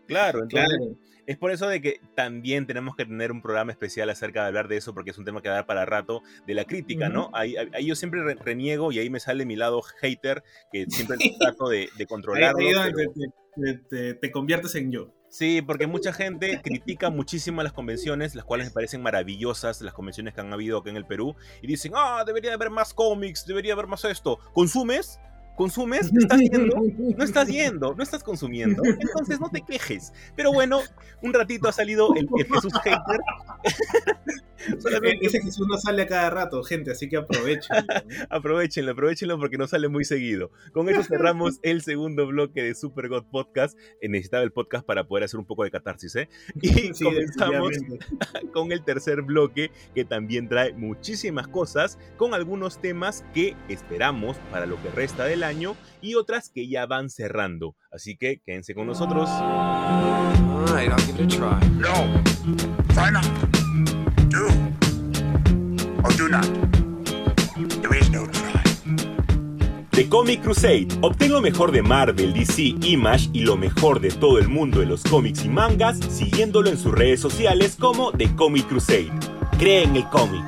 Claro, entonces Claro. es por eso de que también tenemos que tener un programa especial acerca de hablar de eso, porque es un tema que va a dar para rato, de la crítica, ¿no? Ahí, ahí- ahí yo siempre re- reniego y ahí me sale mi lado hater, que siempre [LAUGHS] trato de, de Ahí, controlarlo. ahí pero- donde te, te- te- te conviertes en yo. Sí, porque mucha gente critica muchísimo las convenciones, las cuales me parecen maravillosas, las convenciones que han habido acá en el Perú, y dicen, ah, debería haber más cómics, debería haber más esto. ¿Consumes? ¿Consumes? [LAUGHS] ¿Estás yendo? No estás yendo, no estás consumiendo. Entonces no te quejes. Pero bueno, un ratito ha salido el, el Jesús Hater. [LAUGHS] Solamente Ese Jesús no sale a cada rato, gente, así que aprovechen. [LAUGHS] aprovechenlo, aprovechenlo porque no sale muy seguido. Con eso cerramos el segundo bloque de Super God Podcast. Eh, Necesitaba el podcast para poder hacer un poco de catarsis, ¿eh? Y Sí, comenzamos con el tercer bloque que también trae muchísimas cosas con algunos temas que esperamos para lo que resta del año y otras que ya van cerrando. Así que quédense con nosotros. Alright, I'll give it a try. No. Try not. Do. Or do not. There is no try. The Comic Crusade. Obtén lo mejor de Marvel, DC, Image y lo mejor de todo el mundo de los cómics y mangas siguiéndolo en sus redes sociales como The Comic Crusade. Cree en el cómic.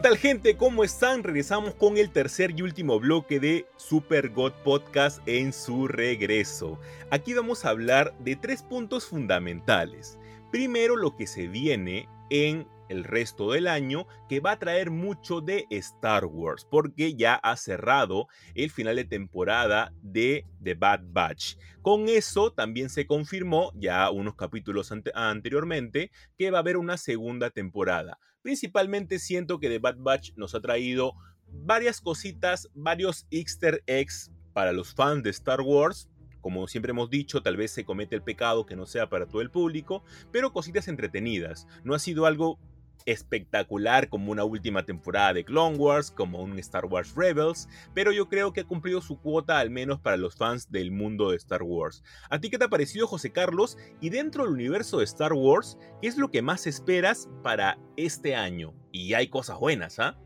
¿Qué tal gente? ¿Cómo están? Regresamos con el tercer y último bloque de Super God Podcast en su regreso. Aquí vamos a hablar de tres puntos fundamentales. Primero, lo que se viene en el resto del año, que va a traer mucho de Star Wars, porque ya ha cerrado el final de temporada de The Bad Batch. Con eso también se confirmó, ya unos capítulos ante- anteriormente, que va a haber una segunda temporada. Principalmente siento que The Bad Batch nos ha traído varias cositas, varios easter eggs para los fans de Star Wars. Como siempre hemos dicho, tal vez se comete el pecado que no sea para todo el público, pero cositas entretenidas. No ha sido algo espectacular como una última temporada de Clone Wars, como un Star Wars Rebels, pero yo creo que ha cumplido su cuota al menos para los fans del mundo de Star Wars. ¿A ti qué te ha parecido José Carlos? Y dentro del universo de Star Wars, ¿qué es lo que más esperas para este año? Y hay cosas buenas, ¿ah?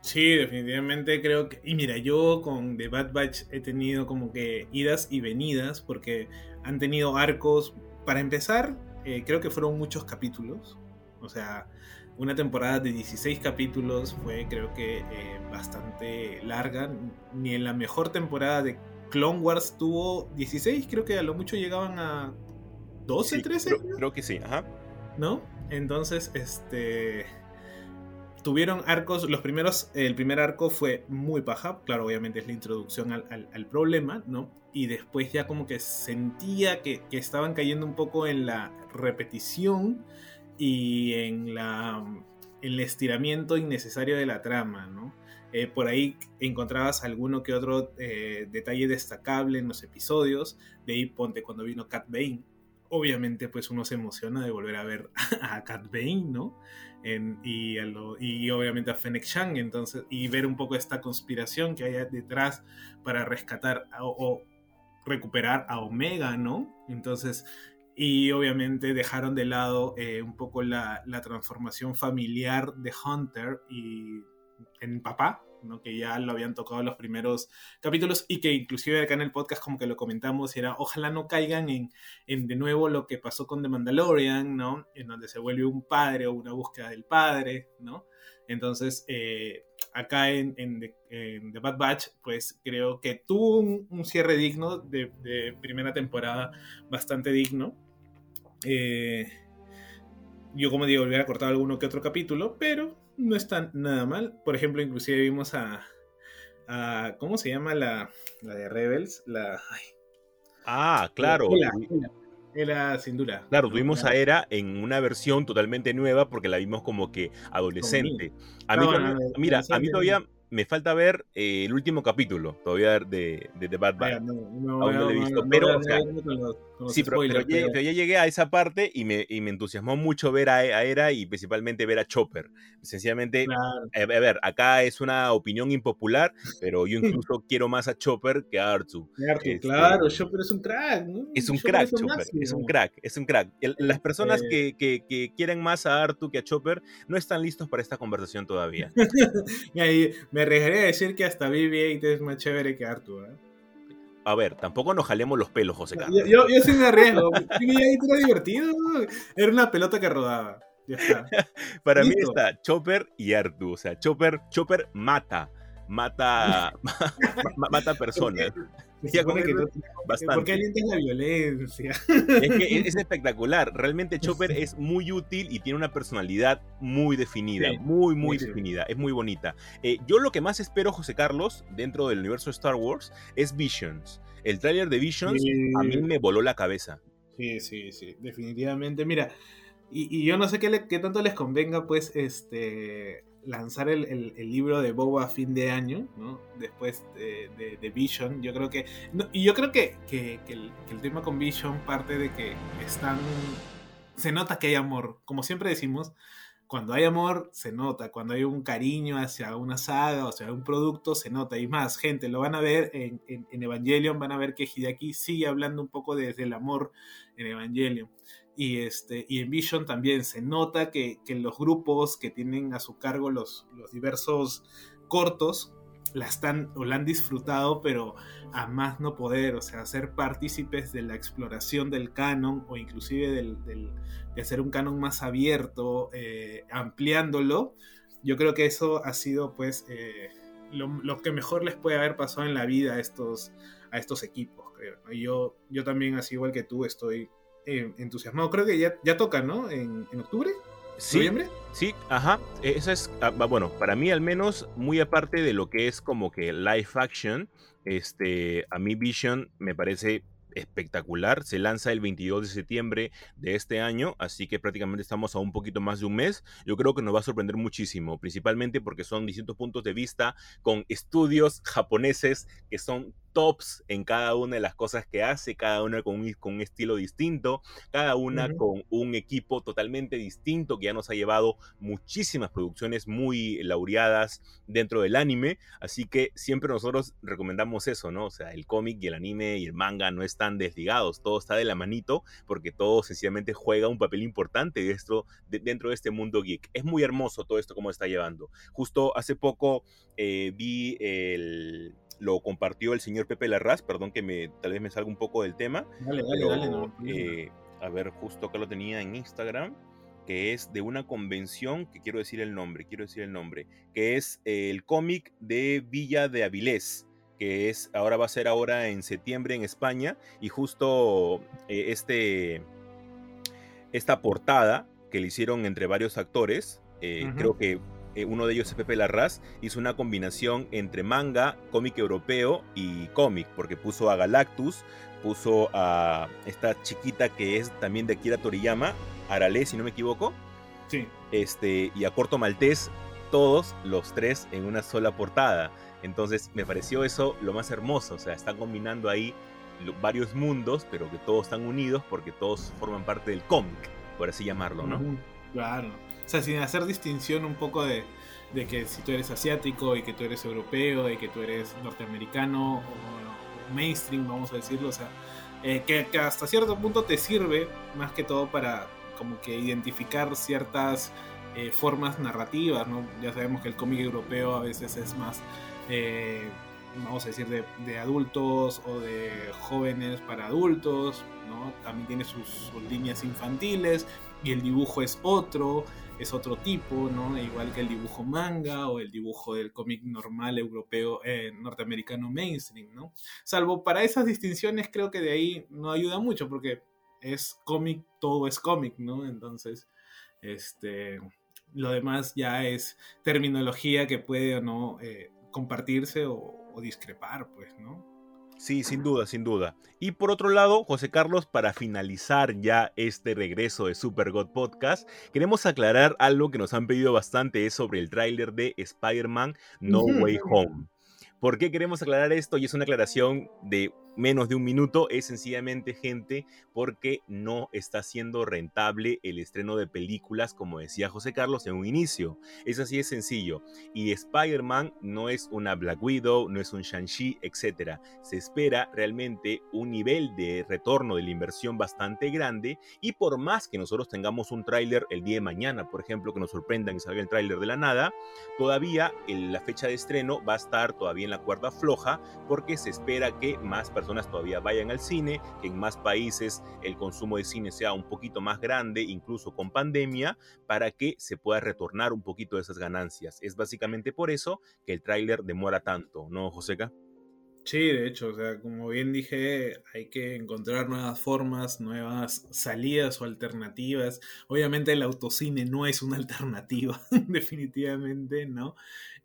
Sí, definitivamente creo que... Y mira, yo con The Bad Batch he tenido como que idas y venidas porque han tenido arcos... Para empezar, eh, creo que fueron muchos capítulos. O sea, una temporada de 16 capítulos fue creo que eh, bastante larga. Ni en la mejor temporada de Clone Wars tuvo 16, creo que a lo mucho llegaban a 12, Sí, 13. Creo, creo que sí, ajá. ¿no? Entonces, este. Tuvieron arcos, los primeros, el primer arco fue muy paja, claro, obviamente es la introducción al, al- al problema, ¿no? Y después ya como que sentía que, que estaban cayendo un poco en la repetición y en la en el estiramiento innecesario de la trama, ¿no? Eh, por ahí encontrabas alguno que otro eh, detalle destacable en los episodios, de ahí ponte cuando vino Cat Bane, obviamente pues uno se emociona de volver a ver [LAUGHS] a Cat Bane, ¿no? Y, obviamente a Fennec Shang, entonces, y ver un poco esta conspiración que hay detrás para rescatar o recuperar a Omega, ¿no? Entonces, y obviamente dejaron de lado eh, un poco la, la transformación familiar de Hunter y en papá, ¿no? que ya lo habían tocado en los primeros capítulos y que inclusive acá en el podcast como que lo comentamos era ojalá no caigan en, en de nuevo lo que pasó con The Mandalorian, ¿no? En donde se vuelve un padre o una búsqueda del padre, ¿no? Entonces, eh, acá en, The, The Bad Batch, pues creo que tuvo un, cierre digno de primera temporada, bastante digno. Eh, yo, como digo, hubiera cortado alguno que otro capítulo, pero no está nada mal. Por ejemplo, inclusive vimos a... a- ¿Cómo se llama la, la de Rebels? La... ay, Ah, claro. Era, tuvi- era, sin duda. Claro, tuvimos a Era en una versión totalmente nueva porque la vimos como que adolescente. A mí, bueno, todavía- mira, a mí todavía me falta ver eh, el último capítulo todavía de, de The Bad Batch. no, Aún no lo he visto, pero, o sea, Sí, pero, spoilers, pero- pero ya llegué a esa parte y me, y me entusiasmó mucho ver a, a Era y principalmente ver a Chopper. Sencillamente, claro. a, a ver, acá es una opinión impopular, pero yo [LAUGHS] incluso quiero más a Chopper que a Artu. Este- claro, Chopper es un crack, ¿no? Es un Chopper crack, es Chopper. Es un crack, es un crack. El- las personas Este- que, que- que quieren más a Artu que a Chopper no están listos para esta conversación todavía. [LAUGHS] Y ahí me arriesgaría a decir que hasta BB-8 es más chévere que Arthur. ¿eh? A ver, tampoco nos jalemos los pelos, José Carlos. Yo, yo, yo sí me arriesgo. BB-8 era divertido. Era una pelota que rodaba. Ya está. [LAUGHS] Para mí listo. está Chopper y Artu. O sea, Chopper, Chopper mata. Mata, [LAUGHS] [LAUGHS] ma- mata personas. Con que [LAUGHS] bastante. ¿Por qué alientas la violencia? Es que es [LAUGHS] espectacular. Realmente Chopper es muy útil y tiene una personalidad muy definida. Sí, muy, muy sí. definida. Es muy bonita. Eh, yo lo que más espero, José Carlos, dentro del universo de Star Wars, es Visions. El tráiler de Visions a mí me voló la cabeza. Sí, sí, sí, definitivamente. Mira, y, y yo no sé qué, le- qué tanto les convenga, pues, este lanzar el, el- el libro de Boba a fin de año, ¿no? Después de, de- de Vision. Yo creo que. no, y yo creo que, que- que el, que el tema con Vision parte de que están. Se nota que hay amor. Como siempre decimos, cuando hay amor, se nota. Cuando hay un cariño hacia una saga o hacia un producto, se nota. Y más, gente, lo van a ver en, en- en Evangelion, van a ver que Hideaki sigue hablando un poco desde el amor en Evangelion. Y, este, y en Vision también se nota que, que los grupos que tienen a su cargo los, los diversos cortos la están o la han disfrutado, pero a más no poder, o sea, ser partícipes de la exploración del canon o inclusive del, de hacer un canon más abierto, eh, ampliándolo. Yo creo que eso ha sido pues eh, lo, lo que mejor les puede haber pasado en la vida a estos, a estos equipos, creo. ¿no? Yo, yo también, así igual que tú, estoy eh, entusiasmado. Creo que ya, ya toca, ¿no? En, en octubre, Sí, noviembre. Sí, ajá. Eso es, ah, bueno, para mí al menos, muy aparte de lo que es como que live action, este, a mí Vision me parece espectacular. Se lanza el 22 de septiembre de este año, así que prácticamente estamos a un poquito más de un mes. Yo creo que nos va a sorprender muchísimo, principalmente porque son distintos puntos de vista con estudios japoneses que son tops en cada una de las cosas que hace, cada una con un, con un estilo distinto, cada una con un equipo totalmente distinto que ya nos ha llevado muchísimas producciones muy laureadas dentro del anime, así que siempre nosotros recomendamos eso, ¿no? O sea, el cómic y el anime y el manga no están desligados, todo está de la manito porque todo sencillamente juega un papel importante de- dentro de este mundo geek. Es muy hermoso todo esto como está llevando. Justo hace poco eh, vi el... Lo compartió el señor Pepe Larraz, perdón que me, tal vez me salga un poco del tema, Dale, dale, pero, dale. no, eh, a ver, justo acá lo tenía en Instagram. que es de una convención, que quiero decir el nombre, quiero decir el nombre, que es el cómic de Villa de Avilés, que es ahora va a ser ahora en septiembre en España y justo eh, este esta portada que le hicieron entre varios actores, eh, creo que eh, uno de ellos es Pepe Larraz, hizo una combinación entre manga, cómic europeo y cómic, porque puso a Galactus, puso a esta chiquita que es también de Akira Toriyama, Arale, si no me equivoco, Sí. este, y a Corto Maltés, todos los tres en una sola portada. Entonces me pareció eso lo más hermoso, o sea, están combinando ahí varios mundos, pero que todos están unidos porque todos forman parte del cómic, por así llamarlo, ¿no? Claro. O sea, sin hacer distinción un poco de, de que si tú eres asiático y que tú eres europeo y que tú eres norteamericano o mainstream, vamos a decirlo, o sea, eh, que, hasta cierto punto te sirve más que todo para como que identificar ciertas eh, formas narrativas, ¿no? Ya sabemos que el cómic europeo a veces es más, eh, vamos a decir, de, de adultos o de jóvenes para adultos, ¿no? También tiene sus líneas infantiles y el dibujo es otro, es otro tipo, ¿no? Igual que el dibujo manga o el dibujo del cómic normal europeo, eh, norteamericano mainstream, ¿no? Salvo para esas distinciones creo que de ahí no ayuda mucho porque es cómic, todo es cómic, ¿no? Entonces, este, lo demás ya es terminología que puede o no eh, compartirse o, o discrepar, pues, ¿no? Sí, sin duda, sin duda. Y por otro lado, José Carlos, para finalizar ya este regreso de Super God Podcast, queremos aclarar algo que nos han pedido bastante, es sobre el tráiler de Spider-Man No. Way Home. ¿Por qué queremos aclarar esto? Y es una aclaración de menos de un minuto, es sencillamente gente porque no está siendo rentable el estreno de películas, como decía José Carlos en un inicio. Es así de sencillo. Y Spider-Man no es una Black Widow, no es un Shang-Chi, etc. Se espera realmente un nivel de retorno de la inversión bastante grande y por más que nosotros tengamos un tráiler el día de mañana, por ejemplo, que nos sorprendan y salga el tráiler de la nada, todavía el- la fecha de estreno va a estar todavía en la cuerda floja porque se espera que más personas todavía vayan al cine, que en más países el consumo de cine sea un poquito más grande, incluso con pandemia, para que se pueda retornar un poquito de esas ganancias. Es básicamente por eso que el tráiler demora tanto, ¿no, Joseca? Sí, de hecho, o sea, como bien dije, hay que encontrar nuevas formas, nuevas salidas o alternativas. Obviamente el autocine no es una [LAUGHS] alternativa, definitivamente, ¿no?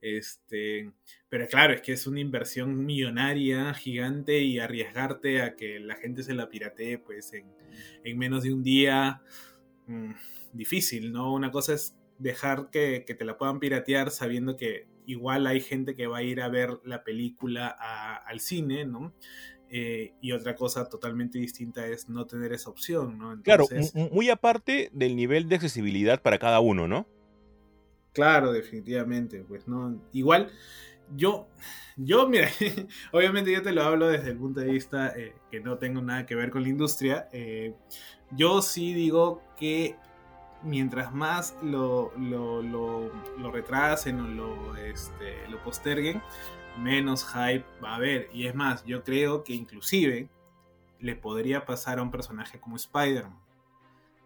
Este, pero claro, es que es una inversión millonaria, gigante, y arriesgarte a que la gente se la piratee, pues, en, en menos de un día, mm, difícil, ¿no? Una cosa es dejar que, que te la puedan piratear sabiendo que igual hay gente que va a ir a ver la película a- al cine, ¿no? Eh, y otra cosa totalmente distinta es no tener esa opción, ¿no? Claro, Entonces, m- muy aparte del nivel de accesibilidad para cada uno, ¿no? Claro, definitivamente, pues no. Igual, yo, yo, mira, [LAUGHS] obviamente yo te lo hablo desde el punto de vista eh, que no tengo nada que ver con la industria. eh, yo sí digo que mientras más lo, lo, lo, retrasen o lo, este, lo posterguen, menos hype va a haber. Y es más, yo creo que inclusive le podría pasar a un personaje como Spider-Man.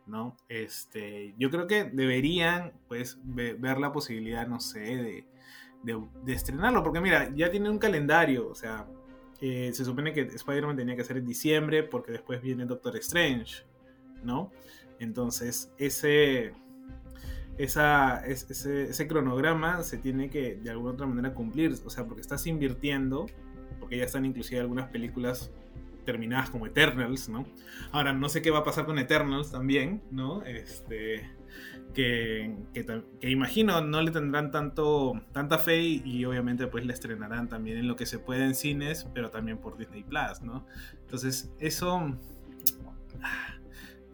¿no? Este, yo creo que deberían, pues, ve- ver la posibilidad, no sé, de, de- de estrenarlo, porque mira, ya tiene un calendario, o sea, eh, se supone que Spider-Man tenía que ser en diciembre, porque después viene Doctor Strange, ¿no? Entonces, ese, ese, ese cronograma se tiene que de alguna otra manera cumplir, o sea, porque estás invirtiendo, porque ya están inclusive algunas películas terminadas como Eternals, ¿no? Ahora, no sé qué va a pasar con Eternals también, ¿no? Este. Que, que, imagino no le tendrán tanto tanta fe y, y obviamente pues la estrenarán también en lo que se puede en cines, pero también por Disney Plus, ¿no? Entonces, eso ah,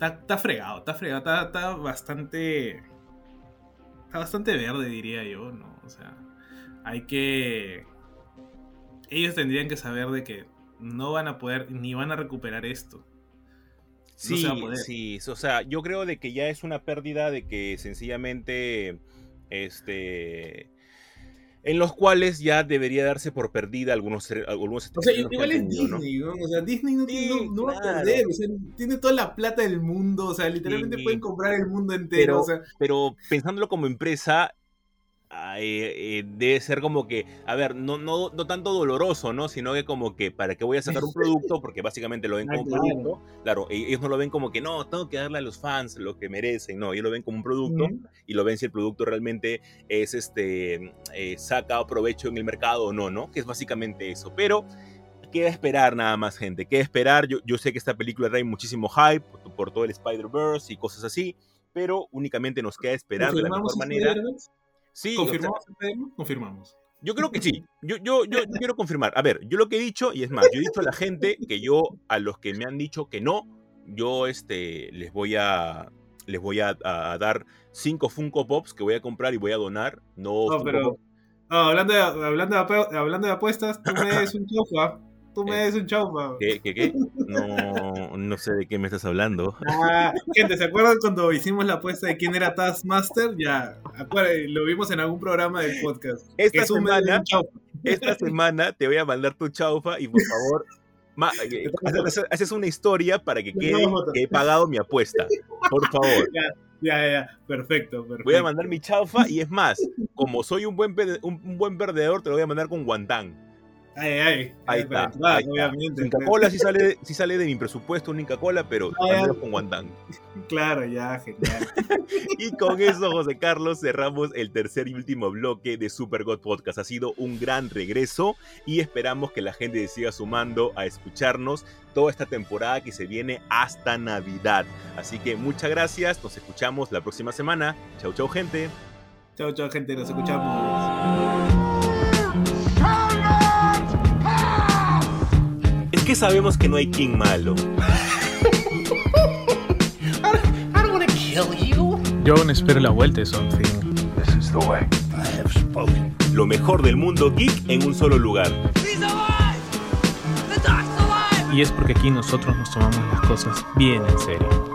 está, está fregado, está fregado, está, está bastante está bastante verde diría yo, ¿no? O sea, hay que ellos tendrían que saber de que no van a poder ni van a recuperar esto. Sí, a poder. sí, o sea, yo creo de que ya es una pérdida de que sencillamente, este, en los cuales ya debería darse por perdida algunos, algunos O sea, igual es tenido, ¿no? Disney, ¿no? O sea, Disney no, Sí, no- no va a claro. perder. O sea, tiene toda la plata del mundo. O sea, literalmente Sí. pueden comprar el mundo entero. Pero- o sea, pero pensándolo como empresa, eh, eh, debe ser como que, a ver, no, no, no tanto doloroso, ¿no? Sino que como que, ¿para qué voy a [LAUGHS] sacar un producto? Porque básicamente lo ven Ah, como un producto. Claro, e- ellos no lo ven como que, no, tengo que darle a los fans lo que merecen, no, ellos lo ven como un producto ujú. y lo ven si el producto realmente es, este, eh, saca provecho en el mercado o no, ¿no? Que es básicamente eso. Pero... Queda esperar nada más, gente. Queda esperar. Yo, yo sé que esta película trae muchísimo hype por, por todo el Spider-Verse y cosas así, pero únicamente nos queda esperar de la mejor ¿Confirmamos manera. Sí, o sea, ¿Confirmamos Spider-Man? Confirmamos. yo creo que sí. Yo, yo, yo, yo quiero confirmar. A ver, yo lo que he dicho, y es más, yo he dicho a la gente que yo, a los que me han dicho que no, yo este, les voy a, les voy a, a dar cinco Funko Pops que voy a comprar y voy a donar. No, No, pero. No, hablando, de, hablando, de, apu- hablando de apuestas, tú [LAUGHS] me des un chaufa. Tú me des un chaufa. ¿Qué, qué, qué? No, no sé de qué me estás hablando. Ah, [LAUGHS] gente, ¿se acuerdan cuando hicimos la apuesta de quién era Taskmaster? Ya, lo vimos en algún programa del podcast. Esta semana-. Esta semana te voy a mandar tu chaufa y por favor, ma- eh, haces, haces una historia para que quede que he pagado mi apuesta. Por favor. Ya, ya, ya. Perfecto, perfecto. Voy a mandar mi chaufa y es más, como soy un buen, un, un buen perdedor, te lo voy a mandar con guantán. Ay, ay. Ahí está. ahí está. obviamente. Inca Cola sí sale, sí sale de mi presupuesto, un Inca Cola, pero Ah, con guantán. [LAUGHS] Claro, ya, genial. [LAUGHS] Y con eso, José Carlos, cerramos el tercer y último bloque de Super God Podcast. Ha sido un gran regreso y esperamos que la gente siga sumando a escucharnos toda esta temporada que se viene hasta Navidad. Así que muchas gracias, nos escuchamos la próxima semana. Chau, chau, gente. chao, chao, gente. Nos escuchamos. Que sabemos que no hay King malo. I don't want to kill you. Yo aún espero la vuelta de Something. This is the way. I have spoken. Lo mejor del mundo geek en un solo lugar. He's alive! The alive! Y es porque aquí nosotros nos tomamos las cosas bien en serio.